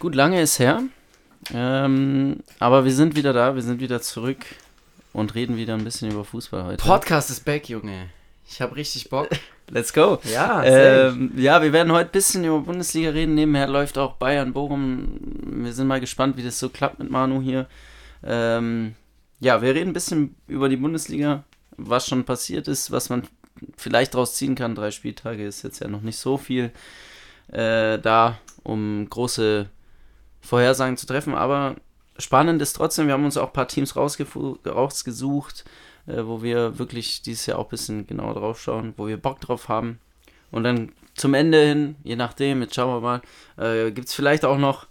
Gut, lange ist her. Ähm, aber wir sind wieder da, wir sind wieder zurück und reden wieder ein bisschen über Fußball heute. Podcast ist back, Junge. Ich habe richtig Bock. Let's go. Ja, Ähm, ja, wir werden heute ein bisschen über Bundesliga reden. Nebenher läuft auch Bayern Bochum. Wir sind mal gespannt, wie das so klappt mit Manu hier. Ähm, ja, wir reden ein bisschen über die Bundesliga, was schon passiert ist, was man vielleicht daraus ziehen kann. Drei Spieltage ist jetzt ja noch nicht so viel äh, da, um große Vorhersagen zu treffen. Aber spannend ist trotzdem, wir haben uns auch ein paar Teams rausgesucht, äh, wo wir wirklich dieses Jahr auch ein bisschen genauer drauf schauen, wo wir Bock drauf haben. Und dann zum Ende hin, je nachdem, jetzt schauen wir mal, äh, gibt es vielleicht auch noch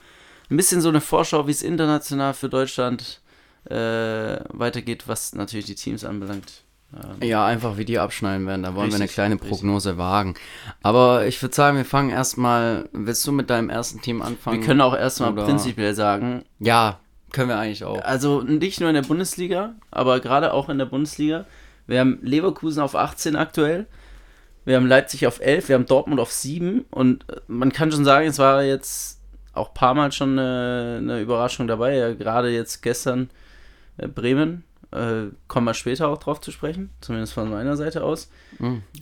ein bisschen so eine Vorschau, wie es international für Deutschland äh, weitergeht, was natürlich die Teams anbelangt. Ähm, Ja, einfach wie die abschneiden werden. Da wollen wir eine Richtig, kleine richtig. Prognose wagen. Aber ich würde sagen, wir fangen erstmal. Willst du mit deinem ersten Team anfangen? wir können auch erstmal Oder- prinzipiell sagen, Ja, können wir eigentlich auch. also nicht nur in der Bundesliga, aber gerade auch in der Bundesliga. Wir haben Leverkusen auf 18 aktuell. Wir haben Leipzig auf 11, wir haben Dortmund auf 7 und man kann schon sagen, es war jetzt auch ein paar Mal schon eine, eine Überraschung dabei. Ja, gerade jetzt gestern äh, Bremen. Äh, kommen wir später auch drauf zu sprechen, zumindest von meiner Seite aus.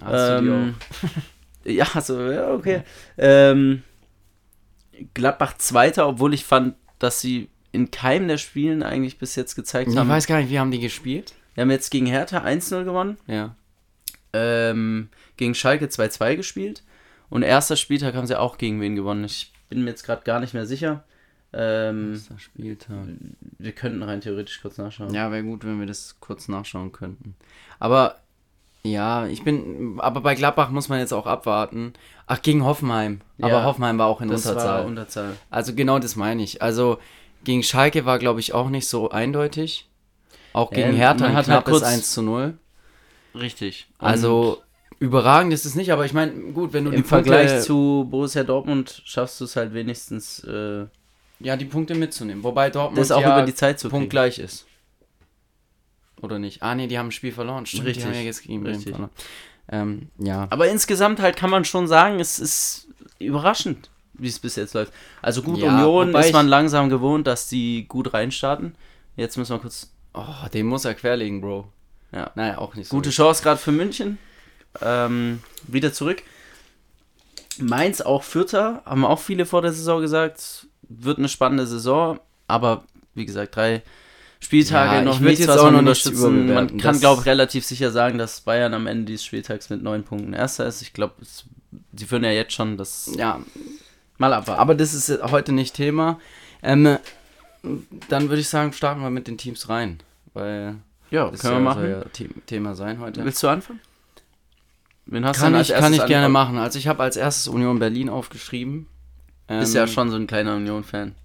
Hast du die Ähm, ja, so, ja, okay. Ähm, Gladbach Zweiter, obwohl ich fand, dass sie in keinem der Spielen eigentlich bis jetzt gezeigt? Ich haben. weiß gar nicht, wie haben die gespielt? Wir haben jetzt gegen Hertha 1-0 gewonnen, Ja. ähm, gegen Schalke 2-2 gespielt und erster Spieltag haben sie auch gegen wen gewonnen. Ich bin mir jetzt gerade gar nicht mehr sicher. Ähm, Nächster Spieltag. wir könnten rein theoretisch kurz nachschauen. Ja, wäre gut, wenn wir das kurz nachschauen könnten. Aber ja, ich bin. Aber bei Gladbach muss man jetzt auch abwarten. Ach, gegen Hoffenheim. Aber Ja, Hoffenheim war auch in das Unterzahl. war Unterzahl. Also genau das meine ich. Also gegen Schalke war, glaube ich, auch nicht so eindeutig. Auch gegen Ähm, Hertha hat halt knappes kurz- 1 zu 0. Richtig. Also überragend ist es nicht, aber ich meine, gut, wenn du Im Vergleich Punkte, zu Borussia Dortmund schaffst du es halt wenigstens, äh, ja, die Punkte mitzunehmen. Wobei Dortmund das auch ja über die Zeit zu punktgleich ist. Oder nicht? Ah, nee, die haben ein Spiel verloren. Stimmt, Richtig, Die haben ja jetzt gegen Bremen richtig. verloren. Ähm, ja. Aber insgesamt halt kann man schon sagen, es ist überraschend, wie es bis jetzt läuft. Also gut, Ja, Union ist man langsam gewohnt, dass die gut reinstarten. Jetzt müssen wir kurz. Oh, den muss er querlegen, Bro. Ja. Naja, auch nicht so. Gute Chance gerade für München. Ähm, wieder zurück. Mainz auch Vierter, haben auch viele vor der Saison gesagt. Wird eine spannende Saison, aber wie gesagt, drei Spieltage Ja, noch ich nichts, jetzt was auch man unterstützen. Man kann, glaube ich, relativ sicher sagen, dass Bayern am Ende dieses Spieltags mit neun Punkten Erster ist. Ich glaube, sie führen ja jetzt schon das Ja, mal abwarten. aber das ist heute nicht Thema. Ähm, dann würde ich sagen, starten wir mit den Teams rein. Weil ja, das können wir machen. soll ja The Thema sein heute. Willst du anfangen? Wen hast du Kann als ich, kann ich gerne machen. Also ich habe als erstes Union Berlin aufgeschrieben. Bist Ähm, ja schon so ein kleiner Union-Fan.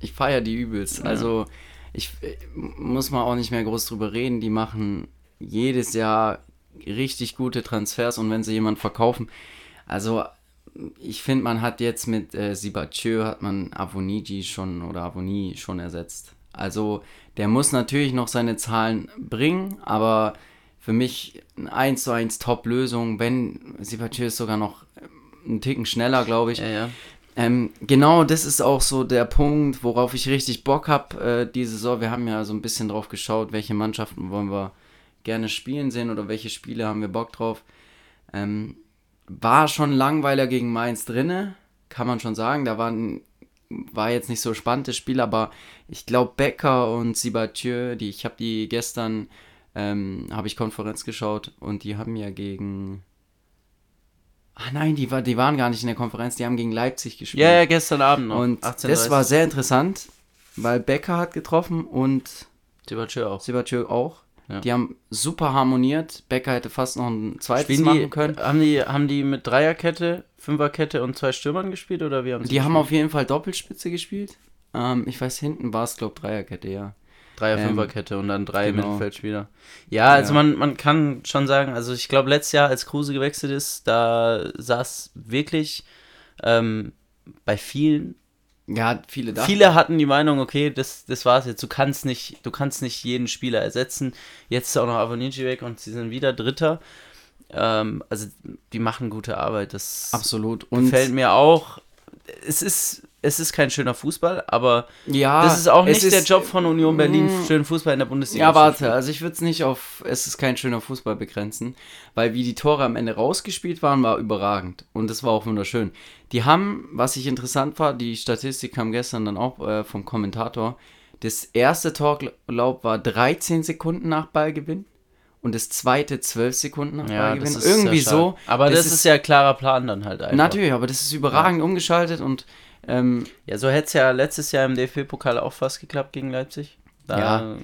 Ich feiere die übelst. Ja. Also ich äh, muss mal auch nicht mehr groß drüber reden. Die machen jedes Jahr richtig gute Transfers und wenn sie jemanden verkaufen, also ich finde, man hat jetzt mit äh, Sibachö hat man Avoniji schon oder Avoni schon ersetzt. Also der muss natürlich noch seine Zahlen bringen, aber für mich eine 1 zu 1 Top-Lösung, wenn Sibachö ist sogar noch einen Ticken schneller, glaube ich. Ja, ja. Ähm, genau, das ist auch so der Punkt, worauf ich richtig Bock habe äh, diese Saison. Wir haben ja so ein bisschen drauf geschaut, welche Mannschaften wollen wir gerne spielen sehen oder welche Spiele haben wir Bock drauf. Ähm, war schon Langweiler gegen Mainz drinne, kann man schon sagen. Da waren, war jetzt nicht so spannend das Spiel, aber ich glaube Becker und Sibatieu, die ich habe die gestern ähm, habe ich Konferenz geschaut und die haben ja gegen Ah nein, die, war, die waren gar nicht in der Konferenz, die haben gegen Leipzig gespielt. Ja, ja, gestern Abend noch. Und 18:30. das war sehr interessant, weil Becker hat getroffen und Sibachö auch. Sibachö auch. Ja. Die haben super harmoniert. Becker hätte fast noch ein zweites Spielen machen die, können. Haben die, haben die mit Dreierkette, Fünferkette und zwei Stürmern gespielt oder wie haben sie Die haben gespielt? auf jeden Fall Doppelspitze gespielt. Ähm, ich weiß, hinten war es, glaube ich, Dreierkette, ja. Dreier, ähm, Fünferkette und dann drei genau. Mittelfeldspieler. Ja, also Ja. Man, man kann schon sagen, also ich glaube, letztes Jahr, als Kruse gewechselt ist, da saß wirklich ähm, bei vielen Ja, viele dachten. Viele hatten die Meinung, okay, das, das war's jetzt. Du kannst nicht, du kannst nicht jeden Spieler ersetzen. Jetzt ist auch noch Avonici weg und sie sind wieder Dritter. Ähm, also die machen gute Arbeit. Das Absolut. Und gefällt mir auch. Es ist es ist kein schöner Fußball, aber Ja, das ist auch nicht der ist- Job von Union Berlin, Mm. schönen Fußball in der Bundesliga Ja, warte, also ich würde es nicht auf, es ist kein schöner Fußball begrenzen, weil wie die Tore am Ende rausgespielt waren, war überragend und das war auch wunderschön. Die haben, was ich interessant war, die Statistik kam gestern dann auch äh, vom Kommentator, das erste Tor, glaub, war 13 Sekunden nach Ballgewinn und das zweite 12 Sekunden nach Ja, das Ballgewinn. ist Irgendwie so. Aber das, ist, ja klarer Plan dann halt einfach. Natürlich, aber das ist überragend umgeschaltet und ähm, Ja, so hätte es ja letztes Jahr im DFB-Pokal auch fast geklappt gegen Leipzig. Da, Ja.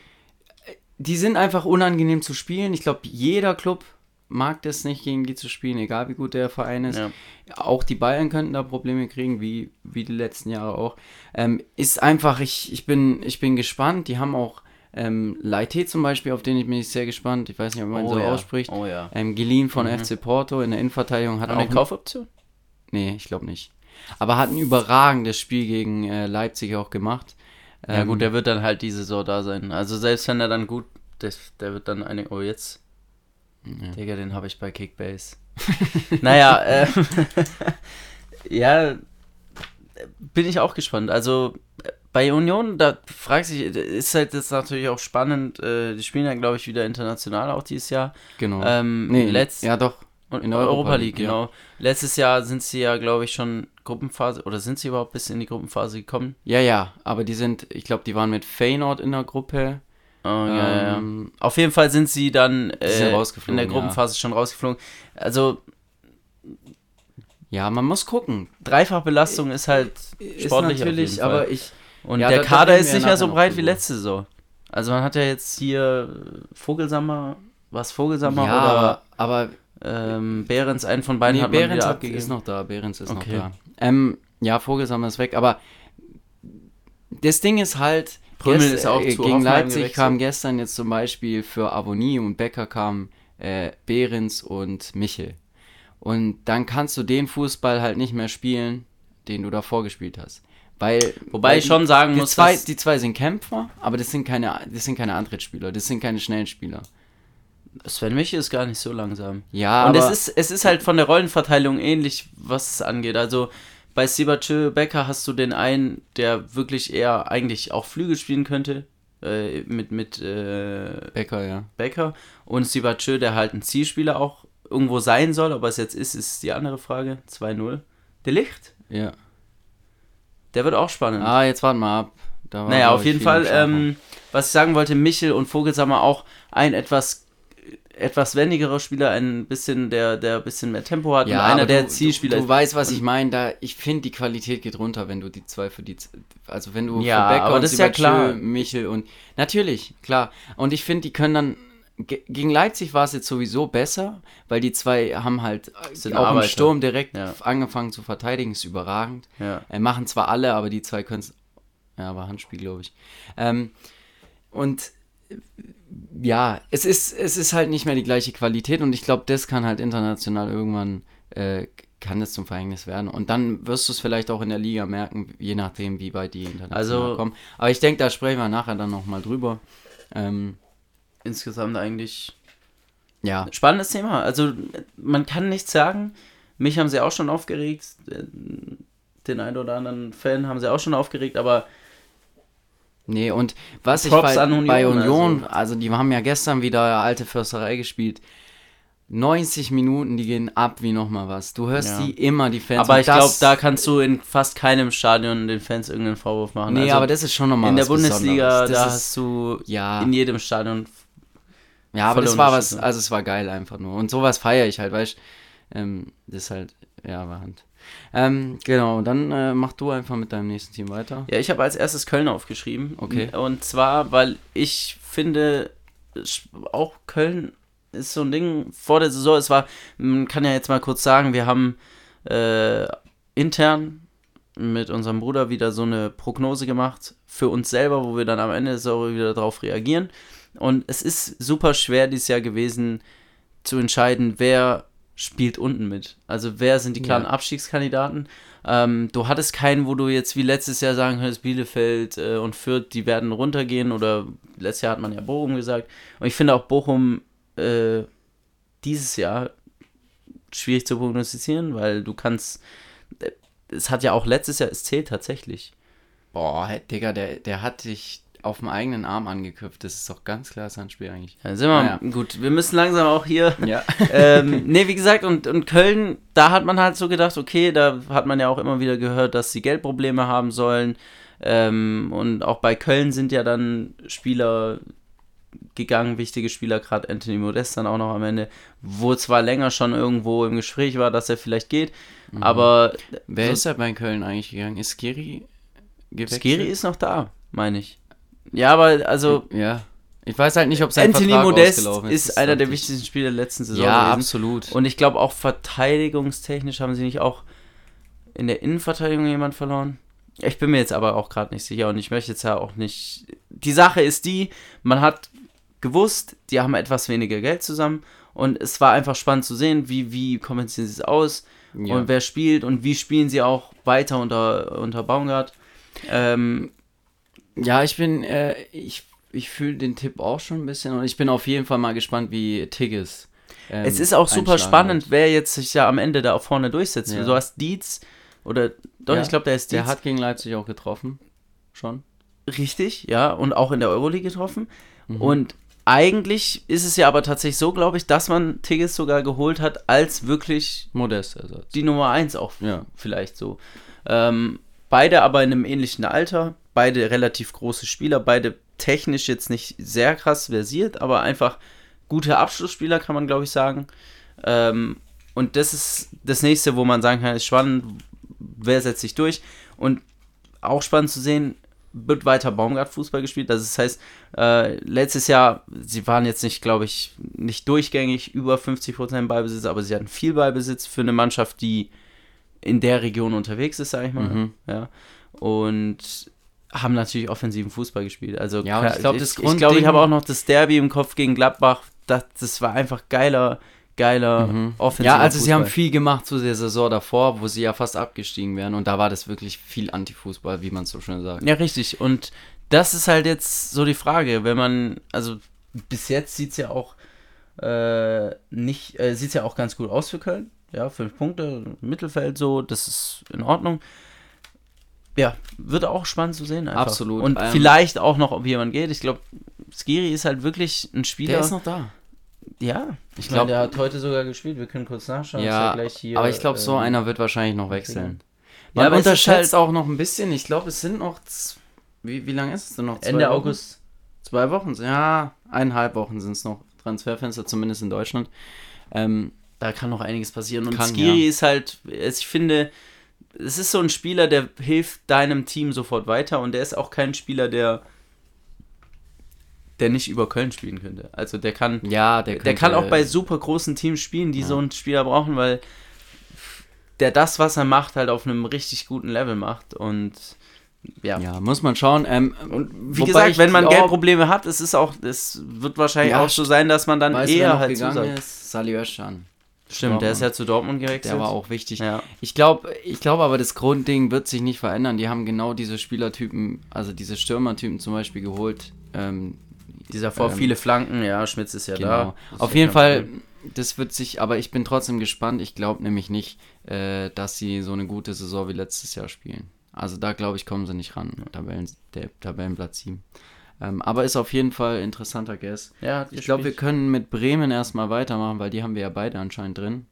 die sind einfach unangenehm zu spielen. Ich glaube, jeder Club mag das nicht, gegen die zu spielen, egal wie gut der Verein ist. Ja. Auch die Bayern könnten da Probleme kriegen, wie, wie die letzten Jahre auch. Ähm, ist einfach, ich, ich, bin, ich bin gespannt. Die haben auch ähm, Leite zum Beispiel, auf den ich bin ich sehr gespannt. Ich weiß nicht, ob man ihn so ja. ausspricht. Oh ja. Ähm, geliehen von Mhm. FC Porto in der Innenverteidigung hat Hat auch. eine Kaufoption? nee, ich glaube nicht. Aber hat ein überragendes Spiel gegen äh, Leipzig auch gemacht. Ja Ähm, gut, der wird dann halt die Saison da sein. Also selbst wenn er dann gut, das, der wird dann eine, oh jetzt, Digga, den habe ich bei Kickbase. naja, äh, ja, bin ich auch gespannt. Also äh, bei Union, da fragt sich, ist halt jetzt natürlich auch spannend, äh, die spielen ja glaube ich wieder international auch dieses Jahr. Genau. Ähm, nee, letzt, ja doch. Und in der Europa, Europa League, League, genau. Letztes Jahr sind sie ja, glaube ich, schon Gruppenphase, oder sind sie überhaupt bis in die Gruppenphase gekommen? Ja, ja, aber die sind, ich glaube, die waren mit Feyenoord in der Gruppe. Oh, ja, ja, ja. Ähm, Auf jeden Fall sind sie dann sind äh, rausgeflogen, in der Gruppenphase schon rausgeflogen. Also Ja, man muss gucken. Dreifachbelastung ist halt Ist sportlich natürlich, aber ich. Und Ja, der Kader ist nicht mehr so breit wie letzte Saison. Also man hat ja jetzt hier Vogelsammer, was Vogelsammer Ja, oder aber, aber ähm, Behrens, einen von beiden nee, hat man Behrens wieder hat, abgegeben. ist noch da. Behrens ist Okay. noch da. Ähm, ja, Vogelsammer ist weg, aber das Ding ist halt. Gest- ist auch äh, zu gegen Leipzig gewechselt. kam gestern jetzt zum Beispiel für Avoni und Becker kam äh, Behrens und Michel. Und dann kannst du den Fußball halt nicht mehr spielen, den du davor gespielt hast. Weil, Wobei weil ich schon sagen die muss, zwei, die zwei sind Kämpfer, aber das sind keine, das sind keine Antrittsspieler, das sind keine schnellen Spieler. Sven Michel ist gar nicht so langsam. Ja, Und aber es ist, es ist halt von der Rollenverteilung ähnlich, was es angeht. Also bei Sibachö Becker hast du den einen, der wirklich eher eigentlich auch Flügel spielen könnte, äh, mit, mit äh, Becker, ja. Becker. Und Sibachö, der halt ein Zielspieler auch irgendwo sein soll, ob er es jetzt ist, ist die andere Frage. 2-0. Der Licht, Ja. der wird auch spannend. Ah, jetzt warten wir ab. Naja, auf jeden Fall, ähm, was ich sagen wollte, Michel und Vogelsammer auch ein etwas etwas wendigerer Spieler, ein bisschen, der, der ein bisschen mehr Tempo hat ja, und einer, der du, Zielspieler du, ist. du weißt, was ich meine. Da, ich finde, die Qualität geht runter, wenn du die zwei für die, also wenn du Ja, für Becker aber und das ist ja klar. Michel und natürlich, klar. Und ich finde, die können dann ge- gegen Leipzig war es jetzt sowieso besser, weil die zwei haben halt Sind auch im Arbeiter. Sturm direkt Ja. angefangen zu verteidigen, ist überragend. Ja. Äh, machen zwar alle, aber die zwei können es. Ja, war Handspiel, glaube ich. Ähm, und ja, es ist, es ist halt nicht mehr die gleiche Qualität und ich glaube, das kann halt international irgendwann, äh, kann das zum Verhängnis werden. Und dann wirst du es vielleicht auch in der Liga merken, je nachdem, wie weit die international Also- kommen. Aber ich denke, da sprechen wir nachher dann nochmal drüber. Ähm, Insgesamt eigentlich ja, spannendes Thema. Also man kann nichts sagen. Mich haben sie auch schon aufgeregt. Den einen oder anderen Fan haben sie auch schon aufgeregt, aber nee, und was Props ich bei Union, bei Union, also- also, die haben ja gestern wieder alte Försterei gespielt. 90 Minuten, die gehen ab wie nochmal was. Du hörst Ja. die immer, die Fans. aber ich glaube, da kannst du in fast keinem Stadion den Fans irgendeinen Vorwurf machen. Nee, Also aber das ist schon nochmal in der Bundesliga, da ist, hast du ja, in jedem Stadion ja, aber das war was, also es war geil einfach nur. Und sowas feiere ich halt, weißt du. Ähm, das ist halt, ja, war Hand. Ähm, genau, dann äh, mach du einfach mit deinem nächsten Team weiter. Ja, ich habe als erstes Köln aufgeschrieben. Okay. Und zwar, weil ich finde, auch Köln ist so ein Ding vor der Saison. Es war, man kann ja jetzt mal kurz sagen, wir haben äh, intern mit unserem Bruder wieder so eine Prognose gemacht für uns selber, wo wir dann am Ende der Saison wieder darauf reagieren. Und es ist super schwer dieses Jahr gewesen zu entscheiden, wer spielt unten mit. Also wer sind die klaren Ja. Abstiegskandidaten. Ähm, du hattest keinen, wo du jetzt wie letztes Jahr sagen könntest, Bielefeld äh, und Fürth, die werden runtergehen oder letztes Jahr hat man ja Bochum gesagt. Und ich finde auch Bochum äh, dieses Jahr schwierig zu prognostizieren, weil du kannst, äh, es hat ja auch letztes Jahr, es zählt tatsächlich. Boah, Digga, der, der hat dich auf dem eigenen Arm angeköpft. Das ist doch ganz klar sein Spiel eigentlich. Ja, sind wir, naja. gut, wir müssen langsam auch hier. Ja. ähm, nee, wie gesagt, und, und Köln, da hat man halt so gedacht, okay, da hat man ja auch immer wieder gehört, dass sie Geldprobleme haben sollen. Ähm, und auch bei Köln sind ja dann Spieler gegangen, wichtige Spieler, gerade Anthony Modest dann auch noch am Ende, wo zwar länger schon irgendwo im Gespräch war, dass er vielleicht geht, mhm. aber. Wer so ist ja bei Köln eigentlich gegangen? Ist Skiri gewechselt? Skiri ist noch da, meine ich. Ja, aber also. Ja. Ich weiß halt nicht, ob sein Anthony Vertrag Modest ist, ist einer der wichtigsten Spieler der letzten Saison. Ja, gewesen. absolut. Und ich glaube auch verteidigungstechnisch haben sie nicht auch in der Innenverteidigung jemand verloren. Ich bin mir jetzt aber auch gerade nicht sicher und ich möchte jetzt ja auch nicht. Die Sache ist die, man hat gewusst, die haben etwas weniger Geld zusammen und es war einfach spannend zu sehen, wie, wie kompensieren sie es aus ja. und wer spielt und wie spielen sie auch weiter unter, unter Baumgart. Ähm, ja, ich bin, äh, ich, ich fühle den Tipp auch schon ein bisschen und ich bin auf jeden Fall mal gespannt, wie Tigges. Ähm, es ist auch super spannend, wird. wer jetzt sich ja am Ende da vorne durchsetzt. Ja. Du hast Dietz oder doch, ja, ich glaube, der ist Dietz. Der hat gegen Leipzig auch getroffen. Schon. Richtig, ja, und auch in der Euroleague getroffen. Mhm. Und eigentlich ist es ja aber tatsächlich so, glaube ich, dass man Tigges sogar geholt hat als wirklich Modest Ersatz. Die Nummer 1 auch ja. vielleicht so. Ähm, beide aber in einem ähnlichen Alter beide relativ große Spieler, beide technisch jetzt nicht sehr krass versiert, aber einfach gute Abschlussspieler, kann man glaube ich sagen. Ähm, und das ist das nächste, wo man sagen kann, ist spannend, wer setzt sich durch. Und auch spannend zu sehen, wird weiter Baumgart-Fußball gespielt. Das heißt, äh, letztes Jahr, sie waren jetzt nicht, glaube ich, nicht durchgängig über 50% Ballbesitz, aber sie hatten viel Ballbesitz für eine Mannschaft, die in der Region unterwegs ist, sage ich mal. Mhm. Ja. Und haben natürlich offensiven Fußball gespielt. Also ja, ich glaube, ich, ich, glaub, ich habe auch noch das Derby im Kopf gegen Gladbach. Das, das war einfach geiler, geiler mhm. offensiver Ja, also Fußball. sie haben viel gemacht zu der Saison davor, wo sie ja fast abgestiegen wären und da war das wirklich viel Antifußball, wie man so schön sagt. Ja, richtig. Und das ist halt jetzt so die Frage, wenn man, also bis jetzt sieht es ja auch äh, nicht, äh, sieht ja auch ganz gut aus für Köln. Ja, fünf Punkte, Mittelfeld so, das ist in Ordnung ja, wird auch spannend zu sehen. Einfach. Absolut. Und ähm, vielleicht auch noch, ob jemand geht. Ich glaube, Skiri ist halt wirklich ein Spieler. Der ist noch da. Ja, ich glaube, der hat heute sogar gespielt. Wir können kurz nachschauen. Ja, ja hier, aber ich glaube, so ähm, einer wird wahrscheinlich noch wechseln. Man ja, unterschätzt halt auch noch ein bisschen. Ich glaube, es sind noch. Wie, wie lange ist es denn noch? Zwei Ende Wochen? August. Zwei Wochen? Ja, eineinhalb Wochen sind es noch. Transferfenster, zumindest in Deutschland. Ähm, da kann noch einiges passieren. Und kann, Skiri ja. ist halt, ich finde, es ist so ein Spieler, der hilft deinem Team sofort weiter und der ist auch kein Spieler, der der nicht über Köln spielen könnte. Also der kann ja, der, könnte, der kann auch bei super großen Teams spielen, die ja. so einen Spieler brauchen, weil der das, was er macht, halt auf einem richtig guten Level macht und ja. Ja, muss man schauen. Ähm, und wie gesagt, wenn man Geldprobleme hat, es ist auch, es wird wahrscheinlich ja, auch so sein, dass man dann eher halt zusagt. Ist, Sali Özcan. Stimmt, der ist ja zu Dortmund gewechselt. Der war auch wichtig. Ja. Ich glaube ich glaub aber, das Grundding wird sich nicht verändern. Die haben genau diese Spielertypen, also diese Stürmertypen zum Beispiel geholt. Ähm, Dieser vor ähm, viele Flanken, ja, Schmitz ist ja genau. da. Auf jeden Fall, cool. das wird sich, aber ich bin trotzdem gespannt. Ich glaube nämlich nicht, äh, dass sie so eine gute Saison wie letztes Jahr spielen. Also da glaube ich, kommen sie nicht ran. Tabellen, der Tabellenplatz 7. Ähm, aber ist auf jeden Fall interessanter Guess. Ja, ich glaube, wir können mit Bremen erstmal weitermachen, weil die haben wir ja beide anscheinend drin.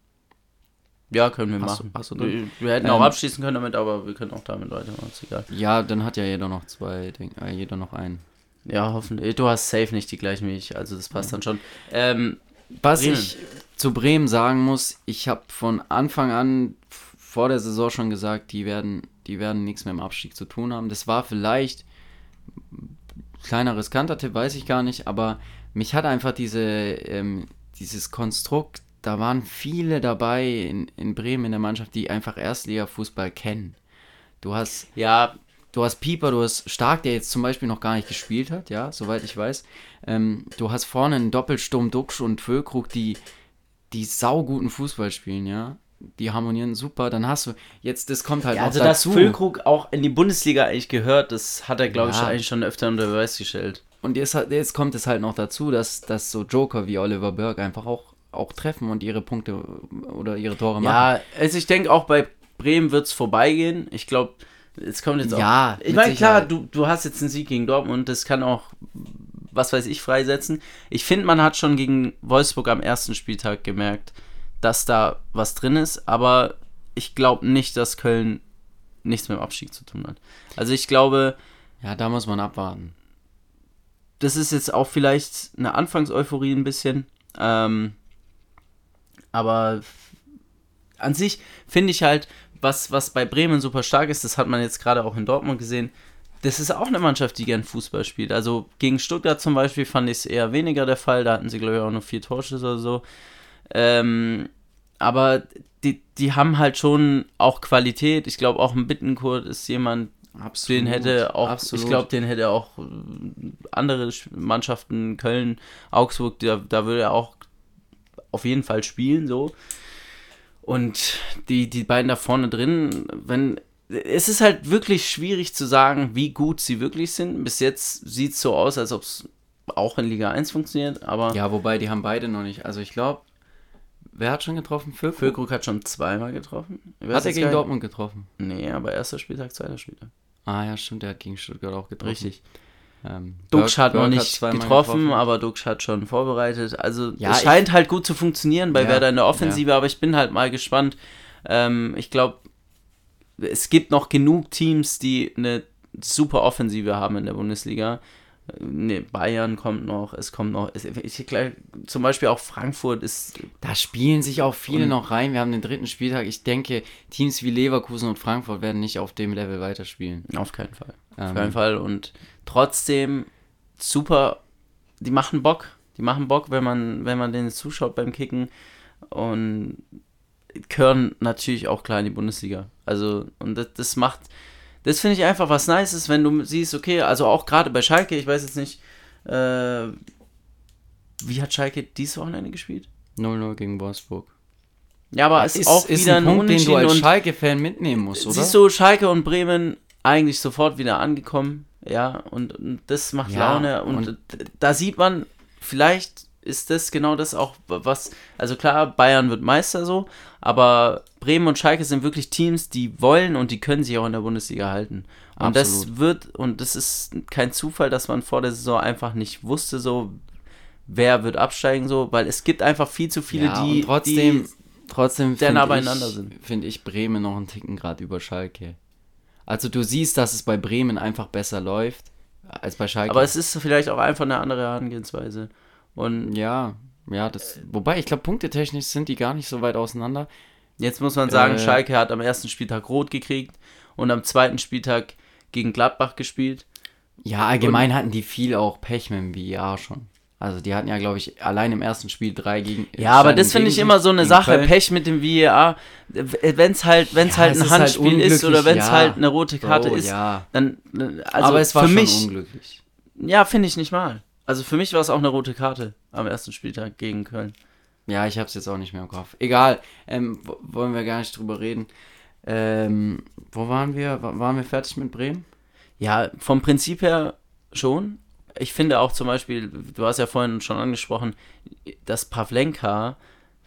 Ja, können wir hast machen. Du, hast du wir, wir hätten ähm, auch abschließen können damit, aber wir können auch damit weitermachen. Ist egal. Ja, dann hat ja jeder noch zwei, denk, äh, jeder noch einen. Ja, hoffentlich. Du hast safe nicht die gleichen wie ich, also das passt ja. dann schon. Ähm, Was Bremen. ich zu Bremen sagen muss, ich habe von Anfang an vor der Saison schon gesagt, die werden, die werden nichts mehr im Abstieg zu tun haben. Das war vielleicht kleiner riskanter Tipp, weiß ich gar nicht, aber mich hat einfach diese, ähm, dieses Konstrukt, da waren viele dabei in, in Bremen in der Mannschaft, die einfach Erstliga-Fußball kennen. Du hast, ja, du hast Pieper, du hast Stark, der jetzt zum Beispiel noch gar nicht gespielt hat, ja, soweit ich weiß. Ähm, du hast vorne einen Doppelsturm, Duxch und Füllkrug, die, die sauguten Fußball spielen, ja die harmonieren super, dann hast du jetzt, das kommt halt ja, also dazu. dass Füllkrug auch in die Bundesliga eigentlich gehört, das hat er, glaube ja. ich, eigentlich schon öfter unter Beweis gestellt. Und jetzt, jetzt kommt es halt noch dazu, dass, dass so Joker wie Oliver Burke einfach auch, auch treffen und ihre Punkte oder ihre Tore machen. Ja, also ich denke auch bei Bremen wird es vorbeigehen. Ich glaube, es kommt jetzt auch. Ja, ich meine, klar, du, du hast jetzt einen Sieg gegen Dortmund, das kann auch, was weiß ich, freisetzen. Ich finde, man hat schon gegen Wolfsburg am ersten Spieltag gemerkt, dass da was drin ist, aber ich glaube nicht, dass Köln nichts mit dem Abstieg zu tun hat. Also ich glaube, Ja, da muss man abwarten. das ist jetzt auch vielleicht eine Anfangseuphorie ein bisschen. Ähm, aber an sich finde ich halt, was, was bei Bremen super stark ist, das hat man jetzt gerade auch in Dortmund gesehen, das ist auch eine Mannschaft, die gern Fußball spielt. Also gegen Stuttgart zum Beispiel fand ich es eher weniger der Fall. Da hatten sie, glaube ich, auch nur vier Torschüsse oder so. Ähm, aber die, die haben halt schon auch Qualität. Ich glaube, auch ein Bittenkurt ist jemand, Absolut. den hätte auch, Absolut. ich glaube, den hätte auch äh, andere Sch- Mannschaften, Köln, Augsburg, da, da würde er auch auf jeden Fall spielen, so. Und die, die beiden da vorne drin, wenn. Es ist halt wirklich schwierig zu sagen, wie gut sie wirklich sind. Bis jetzt sieht es so aus, als ob es auch in Liga 1 funktioniert, aber Ja, wobei, die haben beide noch nicht. Also ich glaube, wer hat schon getroffen? Füllkrug? Füllkrug hat schon zweimal getroffen. Weiß Hat er gegen Dortmund getroffen? Nee, aber erster Spieltag, zweiter Spieltag. Ah ja, stimmt, der hat gegen Stuttgart auch getroffen. Richtig. Ähm, Dux hat noch nicht zweimal getroffen, aber Dux hat schon vorbereitet. Also Ja, es scheint halt gut zu funktionieren bei Ja, Werder in der Offensive, aber ich bin halt mal gespannt. Ähm, ich glaube, es gibt noch genug Teams, die eine super Offensive haben in der Bundesliga. Ne, Bayern kommt noch, es kommt noch, es, ich, glaub, zum Beispiel auch Frankfurt ist, Da spielen sich auch viele noch rein. Wir haben den dritten Spieltag. Ich denke, Teams wie Leverkusen und Frankfurt werden nicht auf dem Level weiterspielen. auf keinen Fall. Auf Ähm, keinen Fall. Und trotzdem super, die machen Bock. Die machen Bock, wenn man, wenn man denen zuschaut beim Kicken. Und gehören natürlich auch klar in die Bundesliga. Also, und das, das macht, das finde ich einfach was Nices, wenn du siehst, okay, also auch gerade bei Schalke, ich weiß jetzt nicht, äh, wie hat Schalke dieses Wochenende gespielt? 0-0 gegen Wolfsburg. Ja, aber es ist auch wieder ein, Punkt, den du als und Schalke-Fan mitnehmen musst, oder? Siehst du, Schalke und Bremen eigentlich sofort wieder angekommen, ja, und, und das macht Ja, Laune und, d- da sieht man, vielleicht ist das genau das auch, was, also klar, Bayern wird Meister so, aber Bremen und Schalke sind wirklich Teams, die wollen und die können sich auch in der Bundesliga halten. Und das Absolut. wird, und das ist kein Zufall, dass man vor der Saison einfach nicht wusste, so, wer wird absteigen, so, weil es gibt einfach viel zu viele, ja, die, trotzdem, die trotzdem sehr nah ich- beieinander sind. Finde ich Bremen noch einen Ticken gerade über Schalke. Also du siehst, dass es bei Bremen einfach besser läuft als bei Schalke. aber es ist vielleicht auch einfach eine andere Herangehensweise. Und ja, ja, das. Wobei, ich glaube, punktetechnisch sind die gar nicht so weit auseinander. Jetzt muss man sagen, Äh, Schalke hat am ersten Spieltag rot gekriegt und am zweiten Spieltag gegen Gladbach gespielt. Ja, allgemein hatten die viel auch Pech mit dem VR schon. Also die hatten ja, glaube ich, allein im ersten Spiel drei gegen. Ja, aber das finde ich immer so eine Sache. Köln. Pech mit dem VAR. Wenn es halt, wenn's Ja, halt ein halt Handspiel ist oder wenn es ja. halt eine rote Karte Bro, ist, Ja. dann, also aber es war für schon mich, unglücklich. ja, finde ich nicht mal. Also für mich war es auch eine rote Karte am ersten Spieltag gegen Köln. Ja, ich habe es jetzt auch nicht mehr im Kopf. Egal, ähm, wo- wollen wir gar nicht drüber reden. Ähm, wo waren wir? Wa- Waren wir fertig mit Bremen? Ja, vom Prinzip her schon. Ich finde auch zum Beispiel, du hast ja vorhin schon angesprochen, dass Pavlenka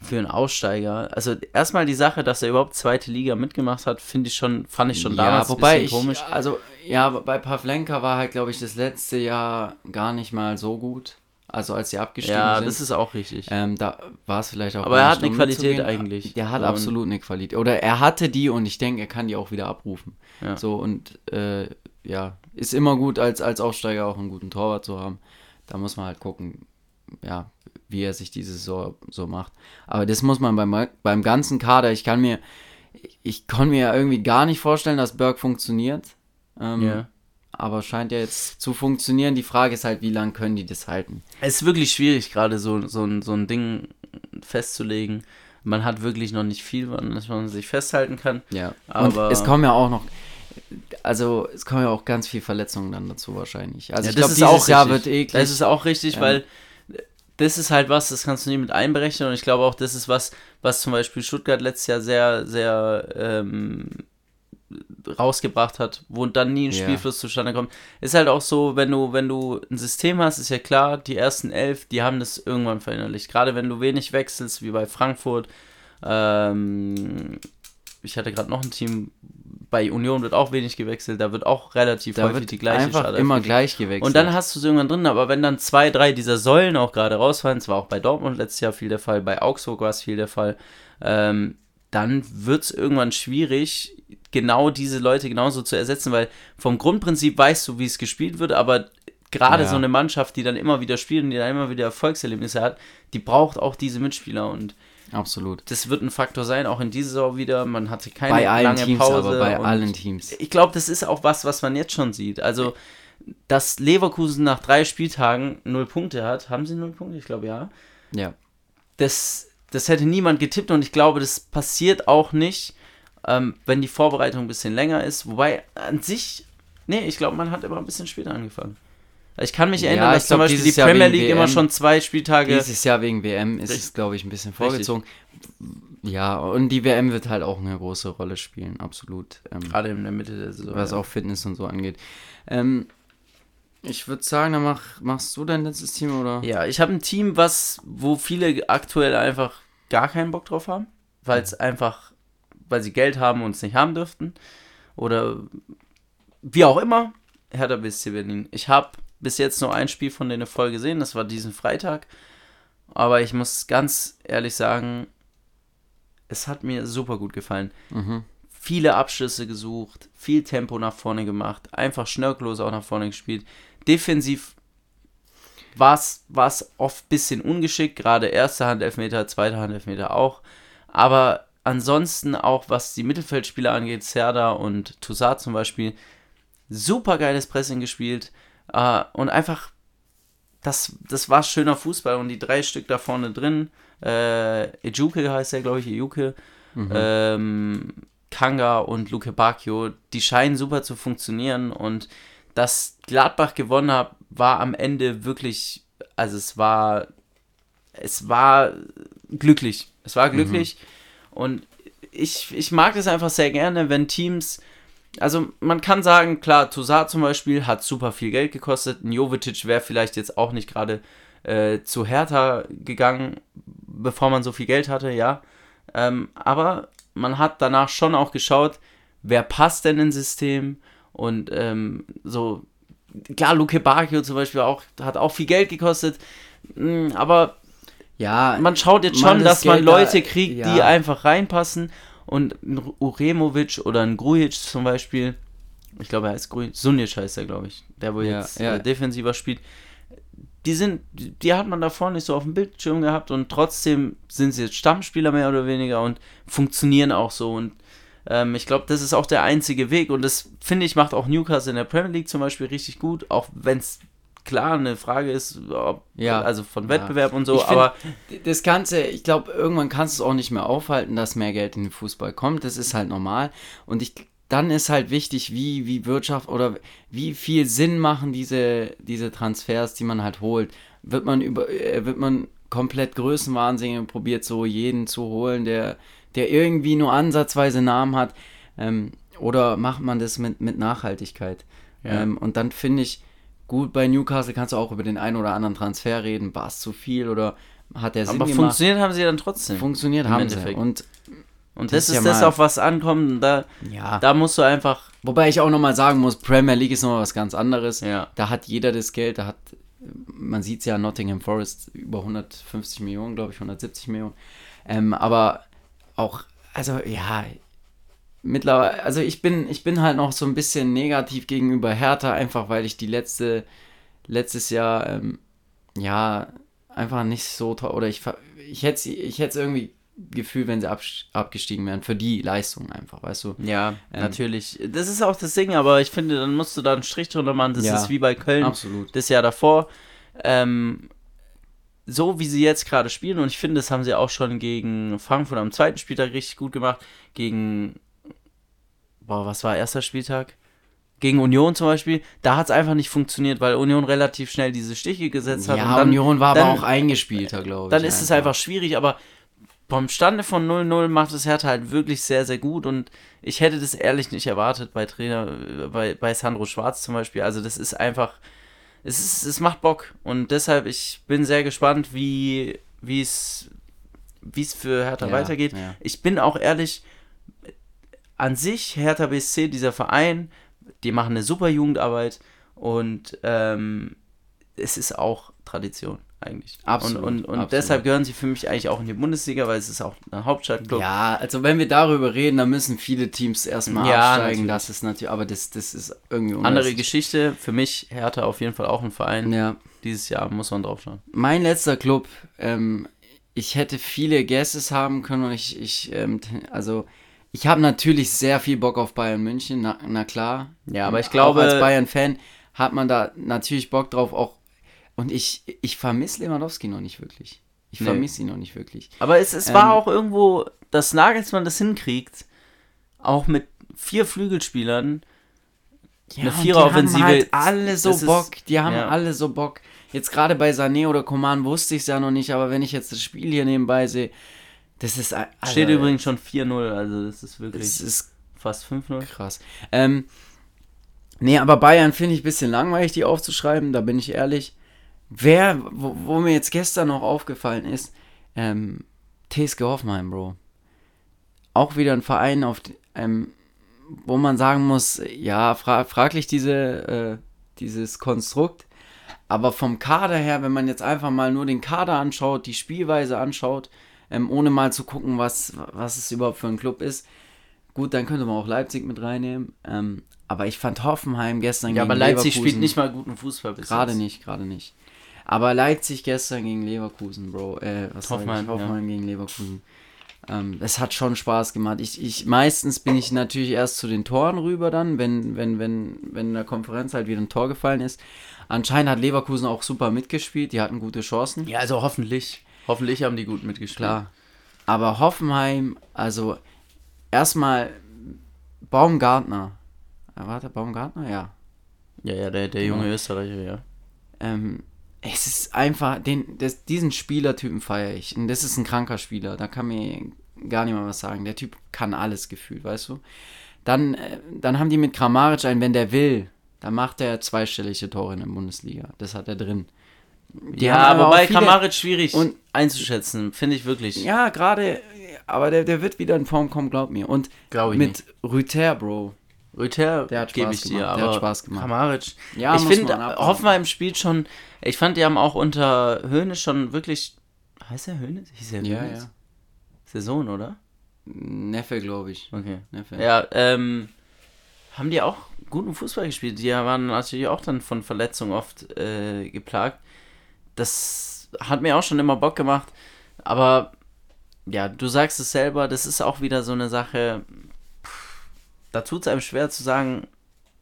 für einen Aussteiger, also erstmal die Sache, dass er überhaupt zweite Liga mitgemacht hat, finde ich schon, fand ich schon damals ja, wobei ein ich, bisschen komisch. also ja, bei Pavlenka war halt, glaube ich, das letzte Jahr gar nicht mal so gut. Also als sie abgestiegen Ja, sind. das ist auch richtig. ähm, da war es vielleicht auch. Aber er hat eine Qualität eigentlich. Der hat Und- absolut eine Qualität. Oder er hatte die und ich denke, er kann die auch wieder abrufen. Ja. So und äh, ja, ist immer gut, als, als Aufsteiger auch einen guten Torwart zu haben. Da muss man halt gucken, ja, wie er sich diese Saison so macht. Aber das muss man beim, beim ganzen Kader, ich kann mir, ich kann mir irgendwie gar nicht vorstellen, dass Berg funktioniert. Ähm, Ja. Aber scheint ja jetzt zu funktionieren. Die Frage ist halt, wie lange können die das halten? Es ist wirklich schwierig, gerade so, so, ein- so ein Ding festzulegen. Man hat wirklich noch nicht viel, an das man sich festhalten kann. Ja, Aber- und es kommen ja auch noch, also es kommen ja auch ganz viele Verletzungen dann dazu wahrscheinlich. Also Ja, ich glaube, dieses auch Jahr richtig. wird eklig. Das ist auch richtig, Ähm. weil das ist halt was, das kannst du nie mit einberechnen. Und ich glaube auch, das ist was, was zum Beispiel Stuttgart letztes Jahr sehr, sehr ähm, rausgebracht hat, wo dann nie ein. Spielfluss zustande kommt. Ist halt auch so, wenn du, wenn du ein System hast, ist ja klar, die ersten elf, die haben das irgendwann verinnerlicht. Gerade wenn du wenig wechselst, wie bei Frankfurt, ähm, ich hatte gerade noch ein Team, bei Union wird auch wenig gewechselt, da wird auch relativ Da häufig die gleiche einfach Startelf immer gleich gewechselt. Und dann hast du es irgendwann drin, aber wenn dann zwei, drei dieser Säulen auch gerade rausfallen, das war auch bei Dortmund letztes Jahr viel der Fall, bei Augsburg war es viel der Fall, ähm, dann wird es irgendwann schwierig, genau diese Leute genauso zu ersetzen, weil vom Grundprinzip weißt du, wie es gespielt wird, aber gerade Ja. so eine Mannschaft, die dann immer wieder spielt und die dann immer wieder Erfolgserlebnisse hat, die braucht auch diese Mitspieler und Absolut. das wird ein Faktor sein, auch in dieser Saison wieder. Man hatte keine Bei allen lange Teams, Pause. aber bei allen Teams. Ich glaube, das ist auch was, was man jetzt schon sieht. Also, dass Leverkusen nach drei Spieltagen null Punkte hat, haben sie null Punkte? Ich glaube ja. Ja. Das, das hätte niemand getippt und ich glaube, das passiert auch nicht, ähm, wenn die Vorbereitung ein bisschen länger ist. Wobei an sich, nee, ich glaube, man hat immer ein bisschen später angefangen. Ich kann mich Ja, erinnern, ich dass zum glaub, Beispiel die Jahr Premier League immer WM schon zwei Spieltage. Dieses Jahr wegen WM ist Richtig. es, glaube ich, ein bisschen Richtig. vorgezogen. Ja, und die WM wird halt auch eine große Rolle spielen, absolut. Ähm, gerade in der Mitte der Saison. was ja. auch Fitness und so angeht. Ähm, ich würde sagen, dann mach, machst du dein letztes Team oder? Ja, ich habe ein Team, was, wo viele aktuell einfach gar keinen Bock drauf haben, weil es einfach, weil sie Geld haben und es nicht haben dürften. Oder wie auch immer. Hertha BSC Berlin. Ich habe bis jetzt nur ein Spiel von denen voll gesehen, das war diesen Freitag. Aber ich muss ganz ehrlich sagen, es hat mir super gut gefallen. Mhm. Viele Abschlüsse gesucht, viel Tempo nach vorne gemacht, einfach schnörkellos auch nach vorne gespielt. Defensiv war es oft ein bisschen ungeschickt, gerade erste Hand Elfmeter, zweite Hand Elfmeter auch. Aber ansonsten auch, was die Mittelfeldspieler angeht, Serda und Toussaint zum Beispiel, super geiles Pressing gespielt äh, und einfach, das, das war schöner Fußball und die drei Stück da vorne drin, äh, Ejuke heißt er, glaube ich, Ejuke, ähm, Kanga und Luke Bacchio, die scheinen super zu funktionieren und dass Gladbach gewonnen hat, war am Ende wirklich, also es war, es war glücklich. Es war glücklich und ich, ich mag es einfach sehr gerne, wenn Teams, also man kann sagen, klar, Toussaint zum Beispiel hat super viel Geld gekostet, ein Jovetic wäre vielleicht jetzt auch nicht gerade äh, zu Hertha gegangen, bevor man so viel Geld hatte, ja. Ähm, aber man hat danach schon auch geschaut, wer passt denn ins System und ähm, so, klar, Luke Bacchio zum Beispiel auch, hat auch viel Geld gekostet, mm, aber Ja, man schaut jetzt schon, das dass man Geld da- Leute kriegt, die ja. einfach reinpassen und ein Uremovic oder ein Grujic zum Beispiel, ich glaube, er heißt Grujic, Sunic heißt er, glaube ich, der wo Ja, jetzt ja. Äh, defensiver spielt, die sind, die hat man davor nicht so auf dem Bildschirm gehabt und trotzdem sind sie jetzt Stammspieler mehr oder weniger und funktionieren auch so und ähm, ich glaube, das ist auch der einzige Weg und das finde ich macht auch Newcastle in der Premier League zum Beispiel richtig gut, auch wenn es klar eine Frage ist, ob, Ja. also von Ja. Wettbewerb und so, find, aber das Ganze, ich glaube, irgendwann kannst du es auch nicht mehr aufhalten, dass mehr Geld in den Fußball kommt. Das ist halt normal. Und ich, dann ist halt wichtig, wie, wie Wirtschaft oder wie viel Sinn machen diese, diese Transfers, die man halt holt. Wird man über, äh, wird man komplett Größenwahnsinnig und probiert so jeden zu holen, der, der irgendwie nur ansatzweise Namen hat. Ähm, oder macht man das mit, mit Nachhaltigkeit? Ja. Ähm, und dann finde ich, gut, bei Newcastle kannst du auch über den einen oder anderen Transfer reden. War es zu viel oder hat der Sinn Aber gemacht? funktioniert haben sie dann trotzdem. Funktioniert haben sie. Endeffekt. Und und das das, ist ja das, auf was ankommt. Da, ja, da musst du einfach. wobei ich auch nochmal sagen muss, Premier League ist nochmal was ganz anderes. Ja. Da hat jeder das Geld, da hat, man sieht es ja, Nottingham Forest über 150 Millionen, glaube ich, 170 Millionen. Ähm, aber auch, also ja, mittlerweile, also ich bin, ich bin halt noch so ein bisschen negativ gegenüber Hertha, einfach weil ich die letzte, letztes Jahr, ähm, ja, einfach nicht so toll, oder ich, ich hätte ich hätte es irgendwie Gefühl, wenn sie absch- abgestiegen wären, für die Leistung einfach, weißt du? Ja, Ähm, natürlich. Das ist auch das Ding, aber ich finde, dann musst du da einen Strich drunter machen. Das Ja, ist wie bei Köln Absolut. das Jahr davor. Ähm, so wie sie jetzt gerade spielen, und ich finde, das haben sie auch schon gegen Frankfurt am zweiten Spieltag richtig gut gemacht. Gegen. Boah, was war erster Spieltag? Gegen Union zum Beispiel, da hat es einfach nicht funktioniert, weil Union relativ schnell diese Stiche gesetzt hat. Ja, und dann, Union war dann- aber auch eingespielter, glaube ich. dann ist es einfach schwierig, aber vom Stande von 0-0 macht es Hertha halt wirklich sehr, sehr gut und ich hätte das ehrlich nicht erwartet bei Trainer, bei, bei Sandro Schwarz zum Beispiel. Also das ist einfach, es, ist, es macht Bock und deshalb, ich bin sehr gespannt, wie wie es wie es für Hertha Ja, weitergeht. ja. Ich bin auch ehrlich, an sich, Hertha BSC, dieser Verein, die machen eine super Jugendarbeit und ähm, es ist auch Tradition eigentlich. Absolut, Und, und, und absolut. deshalb gehören sie für mich eigentlich auch in die Bundesliga, weil es ist auch ein Hauptstadtclub. Ja, also wenn wir darüber reden, dann müssen viele Teams erstmal Ja, absteigen. natürlich. Das ist natürlich, aber das, das ist irgendwie Andere unrealistisch. Geschichte, für mich Hertha auf jeden Fall auch ein Verein. Ja. Dieses Jahr muss man drauf schauen. Mein letzter Club, ähm, ich hätte viele Guesses haben können und ich, ich ähm, also ich habe natürlich sehr viel Bock auf Bayern München, na, na klar. Ja, aber ich Auch glaube- als Bayern-Fan hat man da natürlich Bock drauf, auch und ich, ich vermisse Lewandowski noch nicht wirklich. Ich Nee. vermisse ihn noch nicht wirklich. Aber es, es Ähm, war auch irgendwo, dass Nagelsmann das hinkriegt, auch mit vier Flügelspielern. Eine und Viereroffensive, Die haben halt alle so ist- Bock. Die haben ja. alle so Bock. Jetzt gerade bei Sané oder Coman wusste ich es ja noch nicht, aber wenn ich jetzt das Spiel hier nebenbei sehe, das ist ein- Steht übrigens schon 4-0, also das ist wirklich Das ist fast 5-0. krass. Ähm, nee, aber Bayern finde ich ein bisschen langweilig, die aufzuschreiben, da bin ich ehrlich. Wer, wo, wo mir jetzt gestern noch aufgefallen ist, ähm, TSG Hoffenheim, Bro. Auch wieder ein Verein, auf, ähm, wo man sagen muss, ja, fra fraglich diese, äh, dieses Konstrukt. Aber vom Kader her, wenn man jetzt einfach mal nur den Kader anschaut, die Spielweise anschaut, ähm, ohne mal zu gucken, was, was es überhaupt für ein Club ist, gut, dann könnte man auch Leipzig mit reinnehmen. Ähm, aber ich fand Hoffenheim gestern Ja, gegen aber Leipzig Leverkusen spielt nicht mal guten Fußball bis Gerade jetzt. nicht, gerade nicht. Aber Leipzig gestern gegen Leverkusen, Bro. Äh, was Hoffenheim? Hoffenheim gegen Leverkusen. Ähm, es hat schon Spaß gemacht. Ich, ich, meistens bin ich natürlich erst zu den Toren rüber dann, wenn, wenn, wenn, wenn in der Konferenz halt wieder ein Tor gefallen ist. Anscheinend hat Leverkusen auch super mitgespielt, die hatten gute Chancen. Ja, also hoffentlich. Hoffentlich haben die gut mitgespielt. Klar. Aber Hoffenheim, also erstmal Baumgartner. Äh, warte, Baumgartner? Ja. Ja, ja, der, der junge Österreicher, ja. Ähm, es ist einfach, den, das, diesen Spielertypen feiere ich. Und das ist ein kranker Spieler, da kann mir gar niemand was sagen. Der Typ kann alles gefühlt, weißt du? Dann, äh, dann haben die mit Kramaric einen, wenn der will, dann macht er zweistellige Tore in der Bundesliga. Das hat er drin. Ja, aber wobei viele- Kramaric schwierig und- einzuschätzen, finde ich wirklich. Ja, gerade, aber der, der wird wieder in Form kommen, glaub mir. Und Glaube ich mit Rüther, Bro. Rüther Der hat gebe Spaß ich dir, gemacht, aber der hat Spaß gemacht. Kramaric. Ja, ich finde. Hoffenheim spielt schon. Ich fand, die haben auch unter Höhne schon wirklich. Heißt der Höhne? Hieß der Ja, Hoeneß? ja. Saison, oder? Neffe, glaube ich. Okay. Neffe. Ja, ähm, haben die auch guten Fußball gespielt. Die waren natürlich auch dann von Verletzungen oft äh, geplagt. Das hat mir auch schon immer Bock gemacht. Aber ja, du sagst es selber, das ist auch wieder so eine Sache. Da tut es einem schwer zu sagen,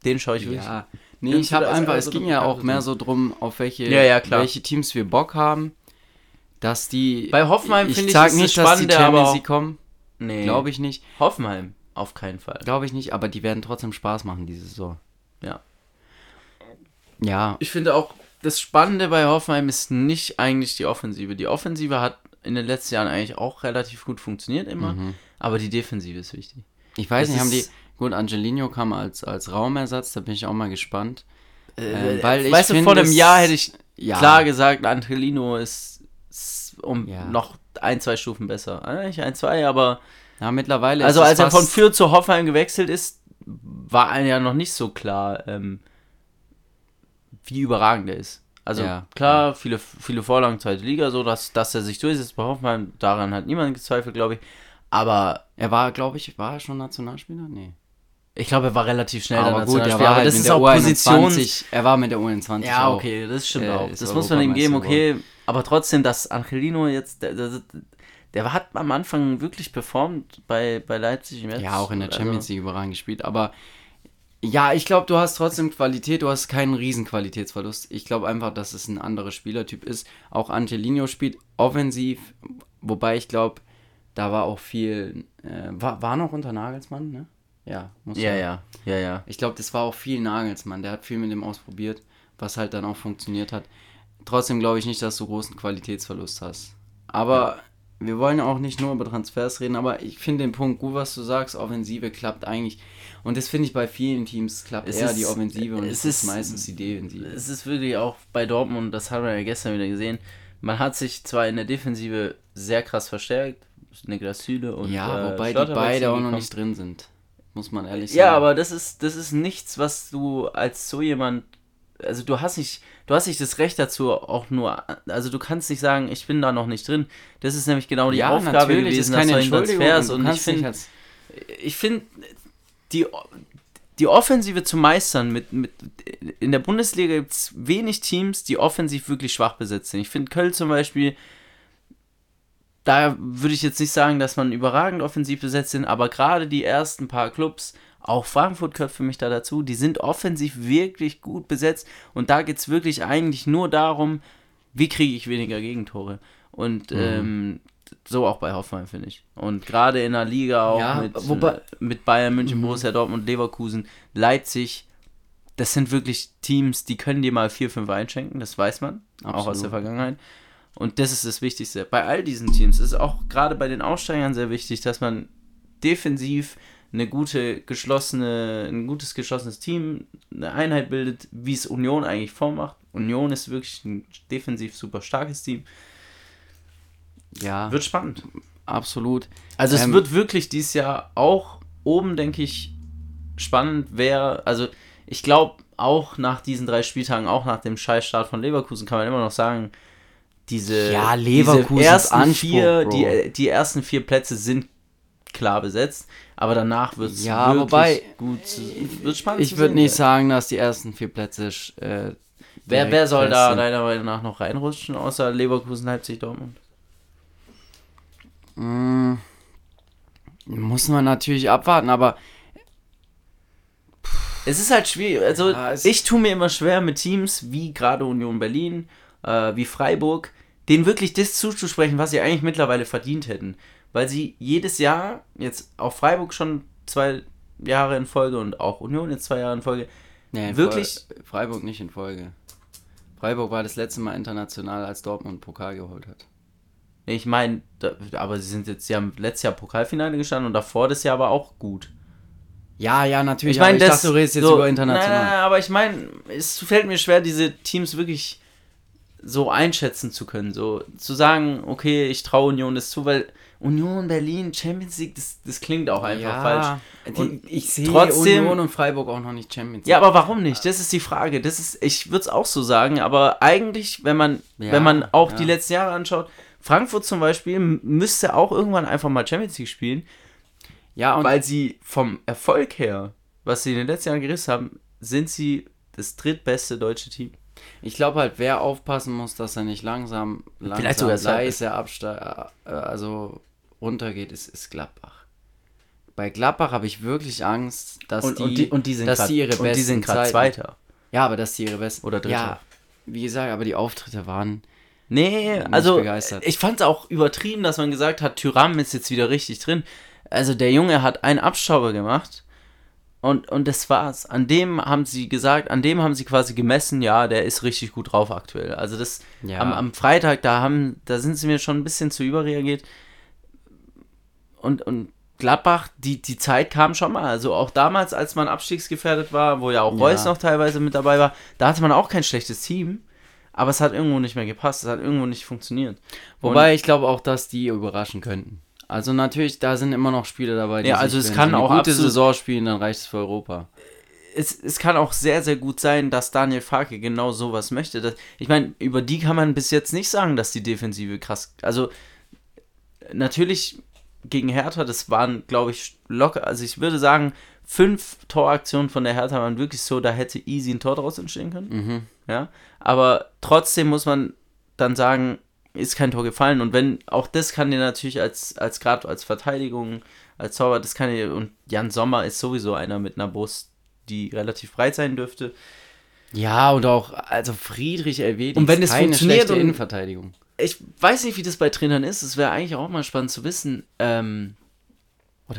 den schaue ich wirklich. Ja, nee, ich habe einfach, es ging ja auch mehr so drum, auf welche, Ja, ja, klar. welche Teams wir Bock haben, dass die. Bei Hoffenheim ich finde ich, sag ist nicht, das dass die Champions League kommen, Nee, glaube ich nicht, Hoffenheim, auf keinen Fall. glaube ich nicht, aber die werden trotzdem Spaß machen diese Saison. Ja. Ja, Ich finde auch, das Spannende bei Hoffenheim ist nicht eigentlich die Offensive. Die Offensive hat in den letzten Jahren eigentlich auch relativ gut funktioniert immer, aber die Defensive ist wichtig. ich weiß Das nicht, haben die. Gut, Angelino kam als, als Raumersatz, da bin ich auch mal gespannt. Äh, weil ich weißt du, vor einem Jahr hätte ich Ja. klar gesagt, Angelino ist, ist um Ja. noch ein, zwei Stufen besser. Äh, Nicht ein, zwei, aber Ja, mittlerweile. also als er von Fürth zu Hoffenheim gewechselt ist, war einem ja noch nicht so klar, ähm, wie überragend er ist. Also Ja, klar, viele, viele Vorlagen zweite Liga, so dass, dass er sich durchsetzt bei Hoffenheim, daran hat niemand gezweifelt, glaube ich. Aber Er war, glaube ich, war er schon Nationalspieler? Nee. ich glaube, er war relativ schnell aber gut, er war aber halt das mit ist der auch Positions... U21. Er war mit der U21 Ja, auch. okay, das stimmt äh, auch. Das muss man ihm geben, okay. Aber trotzdem, dass Angelino jetzt, der, der, der hat am Anfang wirklich performt bei, bei Leipzig im. Ja, auch in der Also, Champions League überragend gespielt. Aber ja, ich glaube, du hast trotzdem Qualität, du hast keinen riesen Qualitätsverlust. Ich glaube einfach, dass es ein anderer Spielertyp ist. Auch Angelino spielt offensiv, wobei ich glaube, da war auch viel, äh, war, war noch unter Nagelsmann, ne? Ja, muss Ja, man- ja, ja, ja. Ich glaube, das war auch viel Nagelsmann. Der hat viel mit dem ausprobiert, was halt dann auch funktioniert hat. Trotzdem glaube ich nicht, dass du großen Qualitätsverlust hast. Aber wir wollen auch nicht nur über Transfers reden, aber ich finde den Punkt gut, was du sagst. Offensive klappt eigentlich. Und das finde ich bei vielen Teams klappt Es eher ist- die Offensive und es ist ist- meistens die Defensive. Es ist wirklich auch bei Dortmund, das haben wir ja gestern wieder gesehen, man hat sich zwar in der Defensive sehr krass verstärkt, Niklas Süle und Ja, äh, wobei die Schlotterbeck beide auch noch nicht drin sind. muss man ehrlich sagen. Ja, aber das ist, das ist nichts, was du als so jemand. Also du hast nicht, du hast nicht das Recht dazu, auch nur, also du kannst nicht sagen, ich bin da noch nicht drin. Das ist nämlich genau die ja, Aufgabe gewesen, dass du. Transfers du und ich finde, ich finde, die, die Offensive zu meistern, mit, mit, in der Bundesliga gibt es wenig Teams, die offensiv wirklich schwach besetzt sind. Ich finde Köln zum Beispiel, da würde ich jetzt nicht sagen, dass man überragend offensiv besetzt sind, aber gerade die ersten paar Clubs, auch Frankfurt gehört für mich da dazu, die sind offensiv wirklich gut besetzt und da geht es wirklich eigentlich nur darum, wie kriege ich weniger Gegentore. Und Mhm. ähm, so auch bei Hoffenheim, finde ich. Und gerade in der Liga auch Ja, mit, wobei- mit Bayern, München, Mhm. Borussia Dortmund, Leverkusen, Leipzig, das sind wirklich Teams, die können dir mal 4-5 einschenken, das weiß man, auch aus Absolut. der Vergangenheit. Und das ist das Wichtigste. Bei all diesen Teams ist auch gerade bei den Aussteigern sehr wichtig, dass man defensiv eine gute, geschlossene, ein gutes geschlossenes Team, eine Einheit bildet, wie es Union eigentlich vormacht. Union ist wirklich ein defensiv super starkes Team. ja, Wird spannend. absolut. Also es Ähm, wird wirklich dieses Jahr auch oben, denke ich, spannend, wer, also ich glaube auch nach diesen drei Spieltagen, auch nach dem Scheißstart von Leverkusen, kann man immer noch sagen, diese, Ja, diese ersten Anspruch, vier, Bro. die, die ersten vier Plätze sind klar besetzt, aber danach wird es Ja, wobei, gut, wird spannend Ich würde nicht sagen, dass die ersten vier Plätze. Äh, Wer, wer soll da deiner Meinung nach noch reinrutschen, außer Leverkusen, Leipzig, Dortmund? Mm, muss man natürlich abwarten, aber Es ist halt schwierig. Also, Ja, ich tue mir immer schwer mit Teams wie gerade Union Berlin, äh, wie Freiburg, denen wirklich das zuzusprechen, was sie eigentlich mittlerweile verdient hätten. Weil sie jedes Jahr, jetzt auch Freiburg schon zwei Jahre in Folge und auch Union jetzt zwei Jahre in Folge, nee, Wirklich? Fre- Freiburg nicht in Folge. Freiburg war das letzte Mal international, als Dortmund Pokal geholt hat. ich meine, aber sie sind jetzt, sie haben letztes Jahr Pokalfinale gestanden und davor das Jahr war auch gut. Ja, ja, natürlich. Ich meine, das. dachte, du redest jetzt so, über international. Nein, aber ich meine, es fällt mir schwer, diese Teams wirklich so einschätzen zu können. So zu sagen, okay, ich traue Union das zu, weil Union Berlin, Champions League, das, das klingt auch einfach falsch. Die, Und ich sehe trotzdem- Union und Freiburg auch noch nicht Champions Ja, aber warum nicht? Das ist die Frage. Das ist, ich würde es auch so sagen, aber eigentlich, wenn man, Ja, wenn man auch ja. die letzten Jahre anschaut, Frankfurt zum Beispiel müsste auch irgendwann einfach mal Champions League spielen, ja, und weil sie vom Erfolg her, was sie in den letzten Jahren gerissen haben, sind sie das drittbeste deutsche Team. ich glaube halt, wer aufpassen muss, dass er nicht langsam, langsam Vielleicht sogar leise absteigt, also runtergeht, ist, ist Gladbach. Bei Gladbach habe ich wirklich Angst, dass Und, die, und, die, und die sind dass grad- die ihre besten und die sind gerade Zweiter. Ja, aber dass die ihre besten Oder Dritter. Ja, wie gesagt, aber die Auftritte waren Nee, also begeistert. ich fand es auch übertrieben, dass man gesagt hat, Tyram ist jetzt wieder richtig drin. Also der Junge hat einen Abstauber gemacht und, und das war's. An dem haben sie gesagt, an dem haben sie quasi gemessen, ja, der ist richtig gut drauf aktuell. Also das Ja. am, am Freitag, da haben, da sind sie mir schon ein bisschen zu überreagiert. Und, und Gladbach, die, die Zeit kam schon mal. Also auch damals, als man abstiegsgefährdet war, wo ja auch Ja. Reus noch teilweise mit dabei war, da hatte man auch kein schlechtes Team. Aber es hat irgendwo nicht mehr gepasst, es hat irgendwo nicht funktioniert. Wobei ich glaube auch, dass die überraschen könnten. Also natürlich, da sind immer noch Spiele dabei, die Ja, also es wenn kann eine auch gute absolut- Saison spielen, dann reicht es für Europa. es, es kann auch sehr, sehr gut sein, dass Daniel Farke genau sowas möchte. Das, ich meine, über die kann man bis jetzt nicht sagen, dass die Defensive krass. Also, natürlich gegen Hertha, das waren, glaube ich, locker. Also, ich würde sagen, fünf Toraktionen von der Hertha waren wirklich so, da hätte easy ein Tor draus entstehen können. Mhm. Ja, aber trotzdem muss man dann sagen, ist kein Tor gefallen. Und wenn, auch das kann dir natürlich als, als gerade als Verteidigung, als Torwart, das kann dir, und Jan Sommer ist sowieso einer mit einer Brust, die relativ breit sein dürfte. Ja, und auch, also Friedrich Elvedi Und wenn ist es keine funktioniert schlechte und- Innenverteidigung. Ich weiß nicht, wie das bei Trainern ist, es wäre eigentlich auch mal spannend zu wissen. Ähm,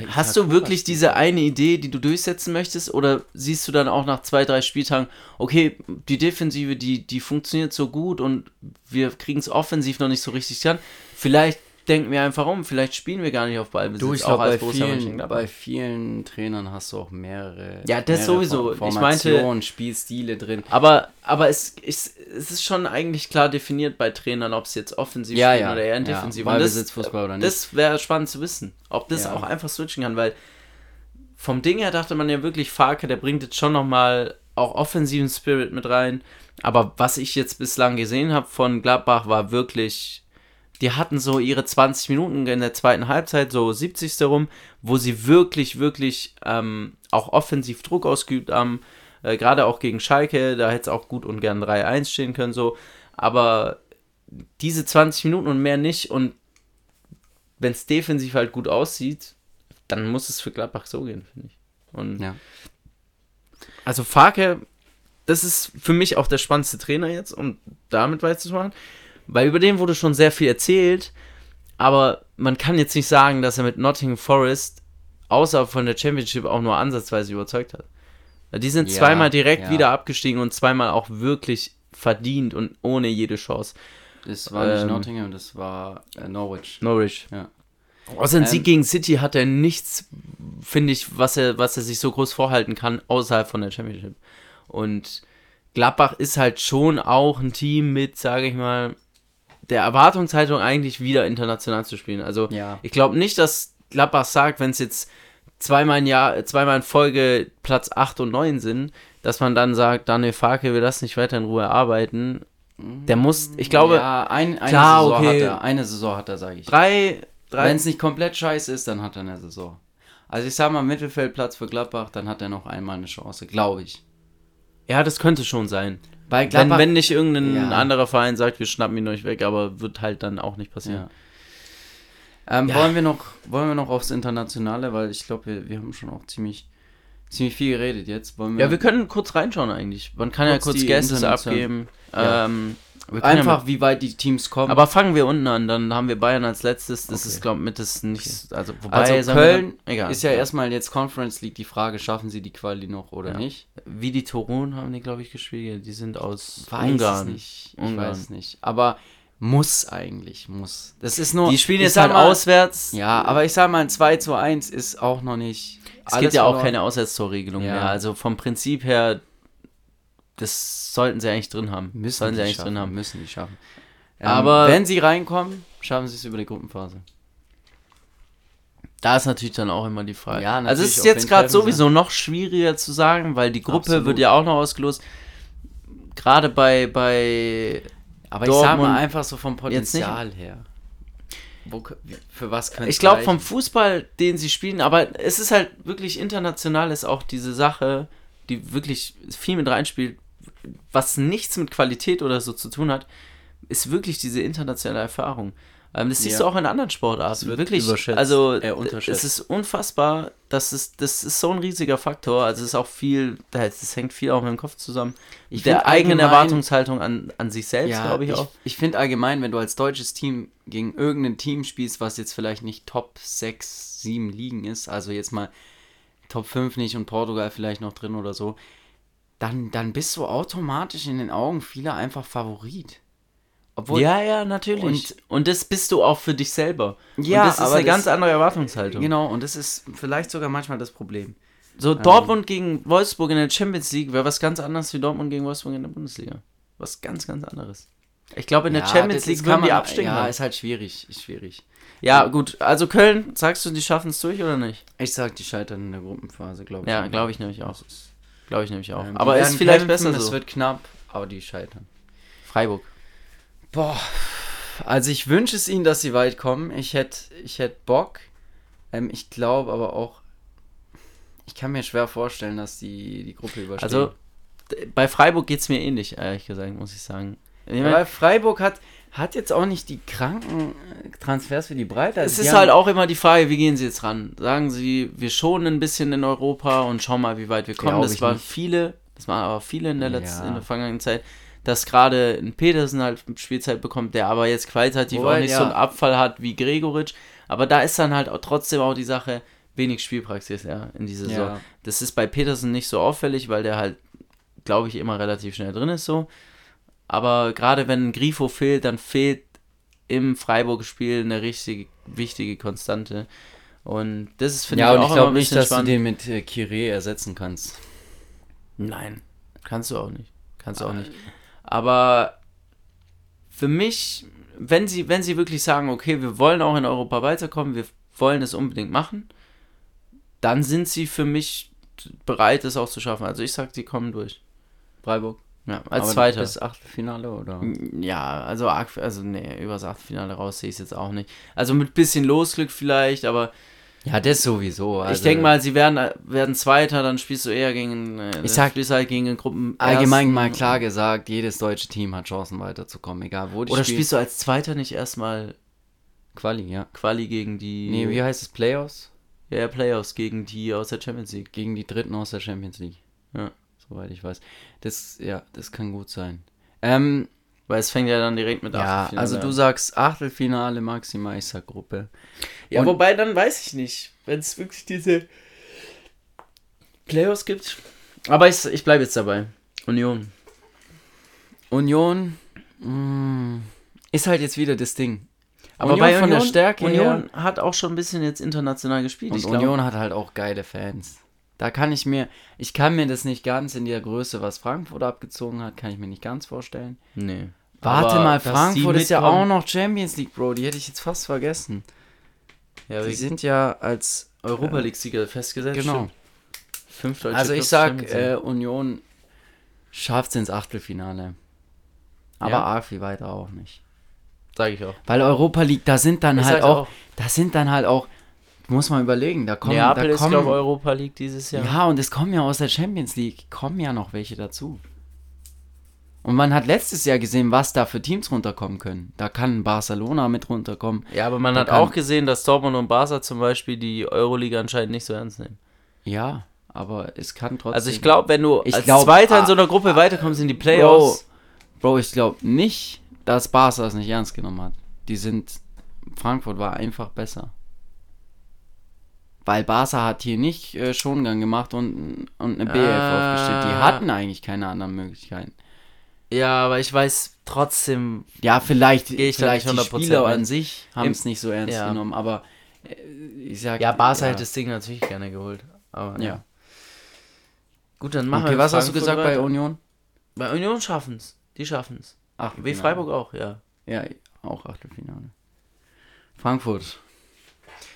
hast du wirklich diese eine Idee, die du durchsetzen möchtest? Oder siehst du dann auch nach zwei, drei Spieltagen, okay, die Defensive, die, die funktioniert so gut und wir kriegen es offensiv noch nicht so richtig an. Vielleicht denken wir einfach um, vielleicht spielen wir gar nicht auf Ballbesitz. Du, ich auch bei vielen, bei vielen Trainern hast du auch mehrere. Ja, das mehrere sowieso. Form- Ich meinte- Formationen, Spielstile drin. Aber, aber es, es, es ist schon eigentlich klar definiert bei Trainern, ob es jetzt offensiv Ja, spielen ja. oder eher ja. defensiv. Und Ballbesitzfußball oder nicht. Das wäre spannend zu wissen, ob das Ja. auch einfach switchen kann, weil vom Ding her dachte man ja wirklich, Farke, der bringt jetzt schon nochmal auch offensiven Spirit mit rein. Aber was ich jetzt bislang gesehen habe von Gladbach war wirklich, die hatten so ihre 20 Minuten in der zweiten Halbzeit, so 70. rum, wo sie wirklich, wirklich ähm, auch offensiv Druck ausgeübt haben. Äh, Gerade auch gegen Schalke, da hätte es auch gut und gern 3-1 stehen können, so. Aber diese 20 Minuten und mehr nicht. Und wenn es defensiv halt gut aussieht, dann muss es für Gladbach so gehen, finde ich. Und Ja. also Farke, das ist für mich auch der spannendste Trainer jetzt, um damit weiterzumachen. Weil über den wurde schon sehr viel erzählt, aber man kann jetzt nicht sagen, dass er mit Nottingham Forest außer von der Championship auch nur ansatzweise überzeugt hat. Die sind Ja, zweimal direkt ja. wieder abgestiegen und zweimal auch wirklich verdient und ohne jede Chance. Das war nicht Ähm, Nottingham, das war äh, Norwich. Norwich. Ja. Außer ein Ähm, Sieg gegen City hat er nichts, finde ich, was er, was er sich so groß vorhalten kann, außerhalb von der Championship. Und Gladbach ist halt schon auch ein Team mit, sage ich mal, der Erwartungshaltung eigentlich wieder international zu spielen. Also Ja. ich glaube nicht, dass Gladbach sagt, wenn es jetzt zweimal in, Jahr, zweimal in Folge Platz 8 und 9 sind, dass man dann sagt, Daniel Farke will das nicht weiter in Ruhe erarbeiten. Der muss, ich glaube, ja, ein, eine klar, Saison okay. hat er, eine Saison hat er, sage ich. drei, drei Wenn es nicht komplett scheiße ist, dann hat er eine Saison. Also ich sag mal, Mittelfeldplatz für Gladbach, dann hat er noch einmal eine Chance, glaube ich. Ja, das könnte schon sein. Bei Wenn, Gladbach, wenn nicht irgendein Ja. anderer Verein sagt, wir schnappen ihn euch weg, aber wird halt dann auch nicht passieren. ja. Ähm, Ja. Wollen, wir noch, wollen wir noch aufs Internationale, weil ich glaube, wir, wir haben schon auch ziemlich, ziemlich viel geredet jetzt. Wollen Ja, wir können kurz reinschauen eigentlich. Man kann ja Kurz kurz die Guesses international- abgeben. Ja. Ähm, wir einfach, Ja wie weit die Teams kommen. aber fangen wir unten an, dann haben wir Bayern als letztes. Das Okay. ist, glaube ich, mit das nicht. Also, wobei, also sagen wir Köln dann- egal. ist ja erstmal jetzt Conference League die Frage, schaffen sie die Quali noch oder Ja. nicht? Wie die Torun haben die, glaube ich, gespielt. Die sind aus Weiß Ungarn. nicht. Ich Ungarn. weiß nicht. Aber muss eigentlich, muss. Das ist nur. Die spielen ich jetzt halt mal, auswärts. Ja, aber ich sag mal, ein 2 zu 1 ist auch noch nicht. Es gibt ja auch keine Auswärtstorregelung Ja. mehr. Also vom Prinzip her, das sollten sie eigentlich drin haben. Müssen sollten sie eigentlich schaffen, drin haben. Müssen die schaffen. Ähm, Aber- wenn sie reinkommen, schaffen sie es über die Gruppenphase. Da ist natürlich dann auch immer die Frage. Ja, also es ist jetzt gerade sowieso noch schwieriger zu sagen, weil die Gruppe Absolut. wird ja auch noch ausgelost. Gerade bei, bei Aber ich sag Dortmund mal einfach so vom. Potenzial her. Wo, für was könnte ich glaube vom Fußball, den sie spielen, aber es ist halt wirklich international ist auch diese Sache, die wirklich viel mit reinspielt, was nichts mit Qualität oder so zu tun hat, ist wirklich diese internationale Erfahrung. Ähm, das siehst Ja. du auch in anderen Sportarten. wird wirklich. überschätzt, Also äh, es ist unfassbar. Das ist, das ist so ein riesiger Faktor. Also es ist auch viel, das hängt viel auch mit dem Kopf zusammen. Ich der eigenen Erwartungshaltung an, an sich selbst, ja, glaube ich, ich auch. Ich finde allgemein, wenn du als deutsches Team gegen irgendein Team spielst, was jetzt vielleicht nicht Top 6, 7 Ligen ist, also jetzt mal Top 5 nicht und Portugal vielleicht noch drin oder so, dann, dann bist du automatisch in den Augen vieler einfach Favorit. Obwohl, ja, ja, natürlich. Und, Und- das bist du auch für dich selber. Ja, und das ist aber eine das- ganz andere Erwartungshaltung. genau, und das ist vielleicht sogar manchmal das Problem. So, Dortmund gegen Wolfsburg in der Champions League wäre was ganz anderes wie Dortmund gegen Wolfsburg in der Bundesliga. Was ganz, ganz anderes. Ich glaube, in der Ja, Champions das League ist- würden die man- absteigen. Ja, Ja, ist halt schwierig, ist schwierig. ja, gut. Also Köln, sagst du, die schaffen es durch oder nicht? Ich sag, die scheitern in der Gruppenphase, glaube ich. Ja, glaube ich nämlich auch. Glaube ich nämlich auch. Ähm, aber ist vielleicht kämpfen, besser Es so. wird knapp, aber die scheitern. Freiburg. Boah, also ich wünsche es ihnen, dass sie weit kommen. Ich hätte ich hätt Bock. Ähm, ich glaube aber auch, ich kann mir schwer vorstellen, dass die die Gruppe überstehen. Also, bei Freiburg geht es mir ähnlich, ehrlich gesagt, muss ich sagen. Ich mein, aber Freiburg hat, hat jetzt auch nicht die kranken äh, Transfers für die Breite. Also Es ist halt auch immer die Frage, wie gehen sie jetzt ran? Sagen sie, wir schonen ein bisschen in Europa und schauen mal, wie weit wir kommen. Glaub das ich war nicht. viele, das waren aber viele in der letzten, Ja. in der vergangenen Zeit, dass gerade ein Petersen halt Spielzeit bekommt, der aber jetzt qualitativ Wobei, auch nicht ja. so einen Abfall hat wie Gregoritsch. Aber da ist dann halt auch trotzdem auch die Sache, wenig Spielpraxis, ja, in dieser Saison. Ja. Das ist bei Petersen nicht so auffällig, weil der halt, glaube ich, immer relativ schnell drin ist so. Aber gerade wenn ein Grifo fehlt, dann fehlt im Freiburg-Spiel eine richtig wichtige Konstante. Und das ist, finde ja, ich, auch ich glaube nicht, dass spannend. du den mit äh, Kire ersetzen kannst. Nein, kannst du auch nicht. Kannst du auch nicht. Aber für mich, wenn sie, wenn sie wirklich sagen, okay, wir wollen auch in Europa weiterkommen, wir wollen es unbedingt machen, dann sind sie für mich bereit, es auch zu schaffen. Also ich sag, die kommen durch. Freiburg. Ja, als Zweiter. Bis Achtelfinale oder? Ja, also, also nee, übers Achtelfinale raus sehe ich es jetzt auch nicht. Also mit bisschen Losglück vielleicht, aber Ja, das sowieso. Also ich denke mal, sie werden, werden Zweiter, dann spielst du eher gegen, äh, Ich sag- spielst halt gegen Gruppen. allgemein mal klar gesagt, jedes deutsche Team hat Chancen weiterzukommen, egal wo die Oder spielen. spielst du als Zweiter nicht erstmal Quali, ja. Quali gegen die Nee, wie heißt es? Playoffs? ja, ja, Playoffs, gegen die aus der Champions League. Gegen die Dritten aus der Champions League. Ja. Soweit ich weiß. Das, ja, das kann gut sein. Ähm, Weil es fängt ja dann direkt mit ja, Achtelfinale also du an. sagst Achtelfinale maximal, ich sag Gruppe. Ja, Und- wobei dann weiß ich nicht, wenn es wirklich diese Playoffs gibt. Aber ich, ich bleibe jetzt dabei. Union. Union mh, ist halt jetzt wieder das Ding. Aber Union bei von der Union- Stärke Union hat auch schon ein bisschen jetzt international gespielt. Und. Union hat halt auch geile Fans. Da kann ich mir, ich kann mir das nicht ganz in der Größe, was Frankfurt abgezogen hat, kann ich mir nicht ganz vorstellen. Nee. Warte Aber mal, Frankfurt ist ja auch noch Champions League, Bro. Die hätte ich jetzt fast vergessen. Ja, Die sind ja als Europa League-Sieger festgesetzt. genau. Fünf deutsche Also ich sag, äh, Union schafft es ins Achtelfinale. Aber Ja. arg viel weiter auch nicht. sag ich auch. Weil Europa League, da sind dann Ich halt auch, auch. da sind dann halt auch, muss man überlegen, da kommen, Neapel da ist, kommen glaube Europa League dieses Jahr. Ja, und es kommen ja aus der Champions League, kommen ja noch welche dazu. Und man hat letztes Jahr gesehen, was da für Teams runterkommen können. Da kann Barcelona mit runterkommen. Ja, aber man Da hat auch gesehen, dass Dortmund und Barca zum Beispiel die Euroliga anscheinend nicht so ernst nehmen. Ja, aber es kann trotzdem. Also ich glaube, wenn du als glaub, Zweiter in ah, so einer Gruppe weiterkommst in die Playoffs, Bro, ich glaube nicht, dass Barca es nicht ernst genommen hat. Die sind. Frankfurt war einfach besser. Weil Barca hat hier nicht äh, Schongang gemacht und, und eine BF Ah. aufgestellt. Die hatten eigentlich keine anderen Möglichkeiten. ja, aber ich weiß trotzdem, Ja, vielleicht, ich vielleicht die 100% Spieler mit. an sich haben es nicht so ernst ja. genommen, aber äh, ich sag ja, Barca hätte das Ding natürlich gerne geholt. Aber Ja. Gut, dann machen Okay, wir was hast du Frankfurt gesagt bei. Union? Bei Union schaffen's. Die schaffen's. Ach, Wie Freiburg auch, ja. Ja, auch Achtelfinale. Frankfurt.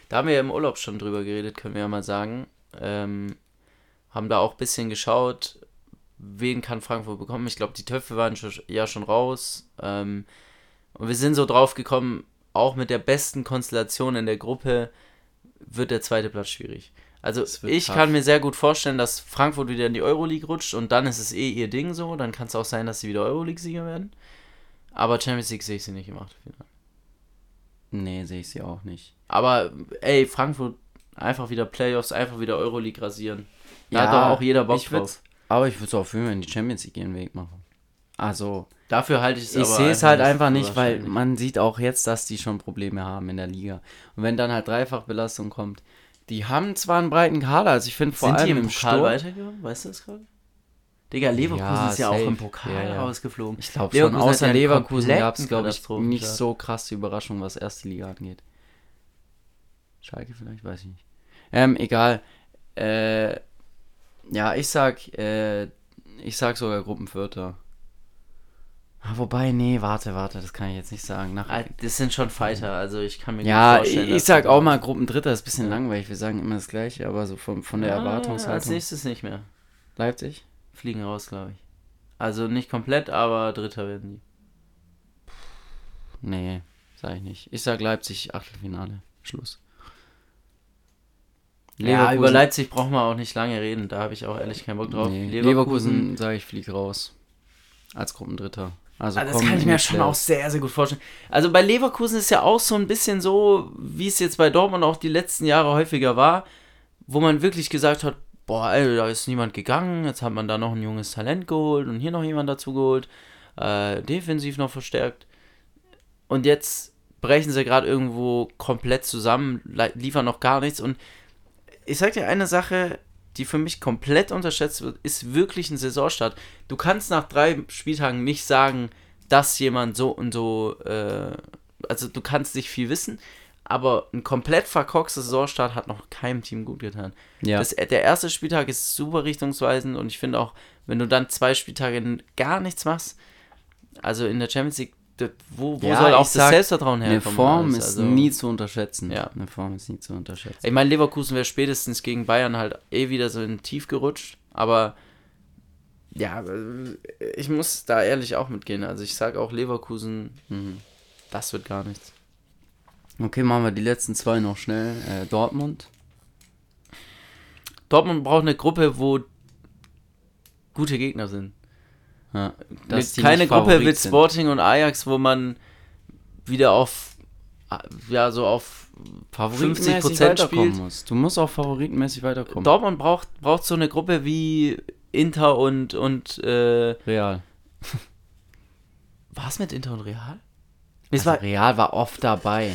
Da haben wir ja im Urlaub schon drüber geredet, können wir ja mal sagen. Ähm, haben da auch ein bisschen geschaut, wen kann Frankfurt bekommen. Ich glaube, die Töpfe waren schon, ja schon raus. Ähm, und wir sind so drauf gekommen, auch mit der besten Konstellation in der Gruppe wird der zweite Platz schwierig. Also ich tough. kann mir sehr gut vorstellen, dass Frankfurt wieder in die Euroleague rutscht und dann ist es eh ihr Ding so. Dann kann es auch sein, dass sie wieder Euroleague-Sieger werden. Aber Champions League sehe ich sie nicht im Achtelfinale. Nee, sehe ich sie auch nicht. Aber ey, Frankfurt einfach wieder Playoffs, einfach wieder Euroleague rasieren. Da Ja, hat doch auch jeder Bock drauf. Aber ich würde es auch für in die Champions League ihren Weg machen. Also, Dafür halte ich es ich sehe es halt einfach nicht, weil man sieht auch jetzt, dass die schon Probleme haben in der Liga. Und wenn dann halt Dreifachbelastung kommt, die haben zwar einen breiten Kader, also ich finde vor Sind die allem im im Pokal Sturm, weitergekommen? Weißt du das gerade? Digga, Leverkusen Ja, ist ja auch safe. im Pokal Ja, ja. rausgeflogen. ich glaube schon, außer ja Leverkusen gab es, glaube ich, nicht so krasse Überraschungen, was erste Liga angeht. Schalke vielleicht, weiß ich nicht. Ähm, egal. Äh, ja, ich sag, äh, ich sag sogar Gruppenvierter. Ah, wobei, nee, warte, warte, das kann ich jetzt nicht sagen. Nach, Ah, Das sind schon Fighter, also ich kann mir ja, ich, vorstellen. ich dass sag auch mal Gruppendritter, ist ein bisschen Ja. langweilig, wir sagen immer das Gleiche, aber so von, von der Ah, Als Erwartungshaltung. nächstes nicht mehr. Leipzig? Fliegen raus, glaube ich. Also nicht komplett, aber Dritter werden die. Nee, sag ich nicht. Ich sag Leipzig, Achtelfinale. Schluss. Ja, über Leipzig brauchen wir auch nicht lange reden. Da habe ich auch ehrlich keinen Bock drauf. Nee, Leverkusen, sage ich, fliegt raus. Als Gruppendritter. Also Ah, das kann ich mir schon auch sehr, sehr gut vorstellen. Also bei Leverkusen ist ja auch so ein bisschen so, wie es jetzt bei Dortmund auch die letzten Jahre häufiger war, wo man wirklich gesagt hat, boah, ey, da ist niemand gegangen, jetzt hat man da noch ein junges Talent geholt und hier noch jemand dazu geholt, äh, defensiv noch verstärkt. Und jetzt brechen sie gerade irgendwo komplett zusammen, li- liefern noch gar nichts. Und ich sag dir eine Sache, die für mich komplett unterschätzt wird, ist wirklich ein Saisonstart. Du kannst nach drei Spieltagen nicht sagen, dass jemand so und so, äh, also du kannst nicht viel wissen, aber ein komplett verkorkster Saisonstart hat noch keinem Team gut getan. Ja. Das, der erste Spieltag ist super richtungsweisend und ich finde auch, wenn du dann zwei Spieltage gar nichts machst, also in der Champions League, das, wo, wo Ja, soll auch das sag, Selbstvertrauen Eine herkommen? Form alles? ist Also- nie zu unterschätzen. Ja. Eine Form ist nie zu unterschätzen. Ich meine, Leverkusen wäre spätestens gegen Bayern halt eh wieder so in Tief gerutscht, aber ja, äh, ich muss da ehrlich auch mitgehen. Also ich sage auch Leverkusen, Mhm. das wird gar nichts. Okay, machen wir die letzten zwei noch schnell. Äh, Dortmund. Dortmund braucht eine Gruppe, wo gute Gegner sind. Ja, keine Gruppe mit sind. Sporting und Ajax, wo man wieder auf ja so auf Favoritenmäßig 50% weiterkommen spielt. muss. Du musst auch favoritenmäßig weiterkommen. Dortmund braucht braucht so eine Gruppe wie Inter und und äh, Real. war es mit Inter und Real? War, Real war oft dabei.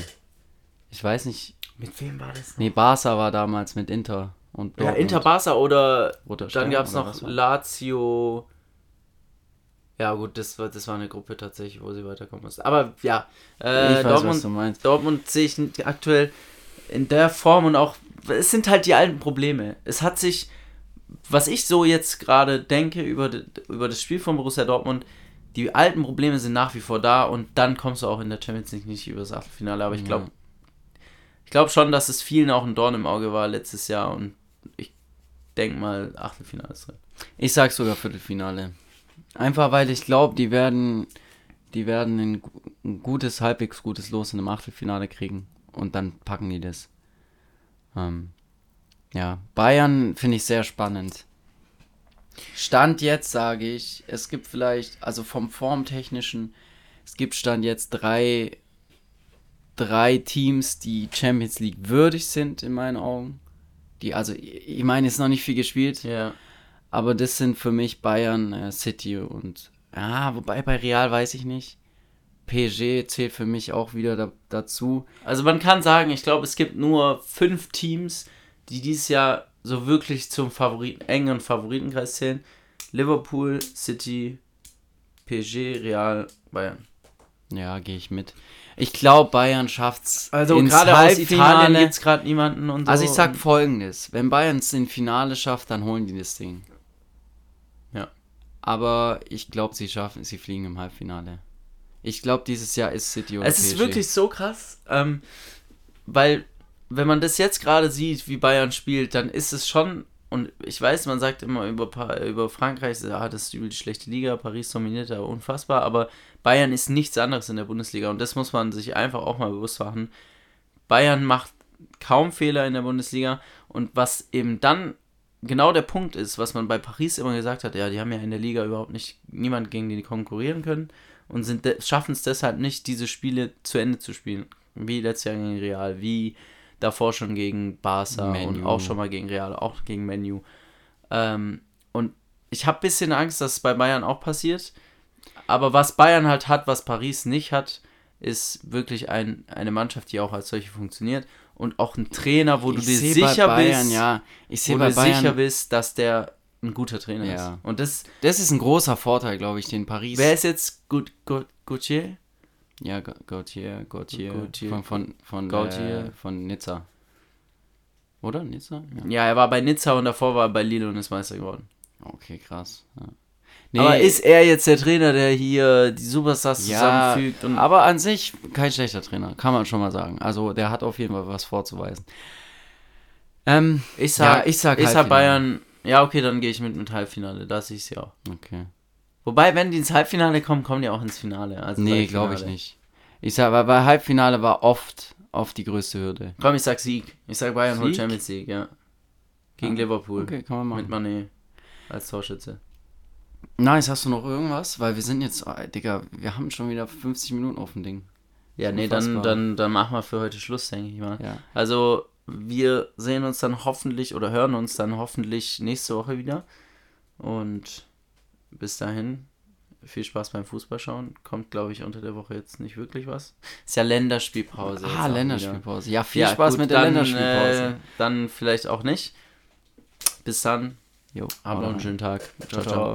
Ich weiß nicht. mit wem war das? Nee, Barca war damals mit Inter und Ja. Inter Barca oder dann gab es noch was Lazio. Ja gut, das war, das war eine Gruppe tatsächlich, wo sie weiterkommen musste. Aber ja, äh, Ich weiß, was Dortmund, du meinst. Dortmund sehe ich aktuell in der Form und auch, es sind halt die alten Probleme. Es hat sich, was ich so jetzt gerade denke über, über das Spiel von Borussia Dortmund, die alten Probleme sind nach wie vor da und dann kommst du auch in der Champions League nicht über das Achtelfinale. Aber ich glaube, Ja. Glaube schon, dass es vielen auch ein Dorn im Auge war letztes Jahr und ich denke mal, Achtelfinale ist drin. Ich sag sogar Viertelfinale. Einfach weil ich glaube, die werden, die werden ein gutes, halbwegs gutes Los in einem Achtelfinale kriegen. Und dann packen die das. Ähm, ja, Bayern finde ich sehr spannend. Stand jetzt sage ich, es gibt vielleicht, also vom Formtechnischen, es gibt Stand jetzt drei, drei Teams, die Champions League würdig sind in meinen Augen. Die, also, ich meine, es ist noch nicht viel gespielt. Ja. Aber das sind für mich Bayern, äh, City und. Ja, wobei bei Real weiß ich nicht. PSG zählt für mich auch wieder da, dazu. Also man kann sagen, ich glaube, es gibt nur fünf Teams, die dieses Jahr so wirklich zum Favoriten, engen Favoritenkreis zählen. Liverpool, City, PSG, Real, Bayern. Ja, gehe ich mit. Ich glaube, Bayern schafft's Also ins gerade aus Italien es gerade niemanden und so. Also ich sag folgendes, wenn Bayern es ins Finale schafft, dann holen die das Ding. Ja. Aber ich glaube, sie schaffen, sie fliegen im Halbfinale. Ich glaube, dieses Jahr ist City Es ist wirklich so krass, ähm, weil wenn man das jetzt gerade sieht, wie Bayern spielt, dann ist es schon, und ich weiß, man sagt immer über, über Frankreich, ah, das ist übel die schlechte Liga, Paris dominiert da unfassbar, aber Bayern ist nichts anderes in der Bundesliga und das muss man sich einfach auch mal bewusst machen. Bayern macht kaum Fehler in der Bundesliga und was eben dann genau der Punkt ist, was man bei Paris immer gesagt hat, ja, die haben ja in der Liga überhaupt nicht niemand gegen die konkurrieren können und schaffen es deshalb nicht, diese Spiele zu Ende zu spielen. Wie letztes Jahr gegen Real, wie davor schon gegen Barca und Menu. auch schon mal gegen Real, auch gegen Menu. Ähm, und ich habe ein bisschen Angst, dass es bei Bayern auch passiert. Aber was Bayern halt hat, was Paris nicht hat, ist wirklich ein, eine Mannschaft, die auch als solche funktioniert. Und auch ein Trainer, wo du Ich dir seh bei sicher Bayern, bist, ja. Ich wo sehe du dir Bayern, sicher bist, dass der ein guter Trainer Ja. ist. Und das, das ist ein großer Vorteil, glaube ich, den Paris. wer ist jetzt Gut, Gut, Gauthier? Ja, Ga- Gautier, Gautier, Gautier. von, von, von, Gautier. Äh, von Nizza. Oder? Nizza? Ja. Ja, er war bei Nizza und davor war er bei Lille und ist Meister geworden. Okay, krass. Ja. Aber ist er jetzt der Trainer, der hier die Superstars ja, zusammenfügt? Und aber an sich kein schlechter Trainer, kann man schon mal sagen. Also der hat auf jeden Fall was vorzuweisen. Ähm, ich sag, ja, ich sag ich sag Halbfinale. Bayern. Ja, okay, dann gehe ich mit mit Halbfinale. Da sehe ich sie auch. Okay. Wobei, wenn die ins Halbfinale kommen, kommen die auch ins Finale. Also Nee, glaube ich nicht. Ich sag, weil bei Halbfinale war oft, oft die größte Hürde. Komm, ich sag Sieg. Ich sag Bayern holt Sieg? Champions League, ja. Gegen Ah, Liverpool. Okay, kann man Mit machen. Mané als Torschütze. Nice, hast du noch irgendwas? Weil wir sind jetzt, ah, Digga, wir haben schon wieder 50 Minuten auf dem Ding. Ja, nee, dann, dann, dann machen wir für heute Schluss, denke ich mal. Ja. Also, wir sehen uns dann hoffentlich oder hören uns dann hoffentlich nächste Woche wieder. Und bis dahin, viel Spaß beim Fußballschauen. Kommt, glaube ich, unter der Woche jetzt nicht wirklich was. Ist ja Länderspielpause. Ah, Länderspielpause. Ja, viel Ja, Spaß gut, mit der dann, Länderspielpause. Äh, dann vielleicht auch nicht. Bis dann. Jo, Habt noch einen schönen Tag. Ciao, ciao.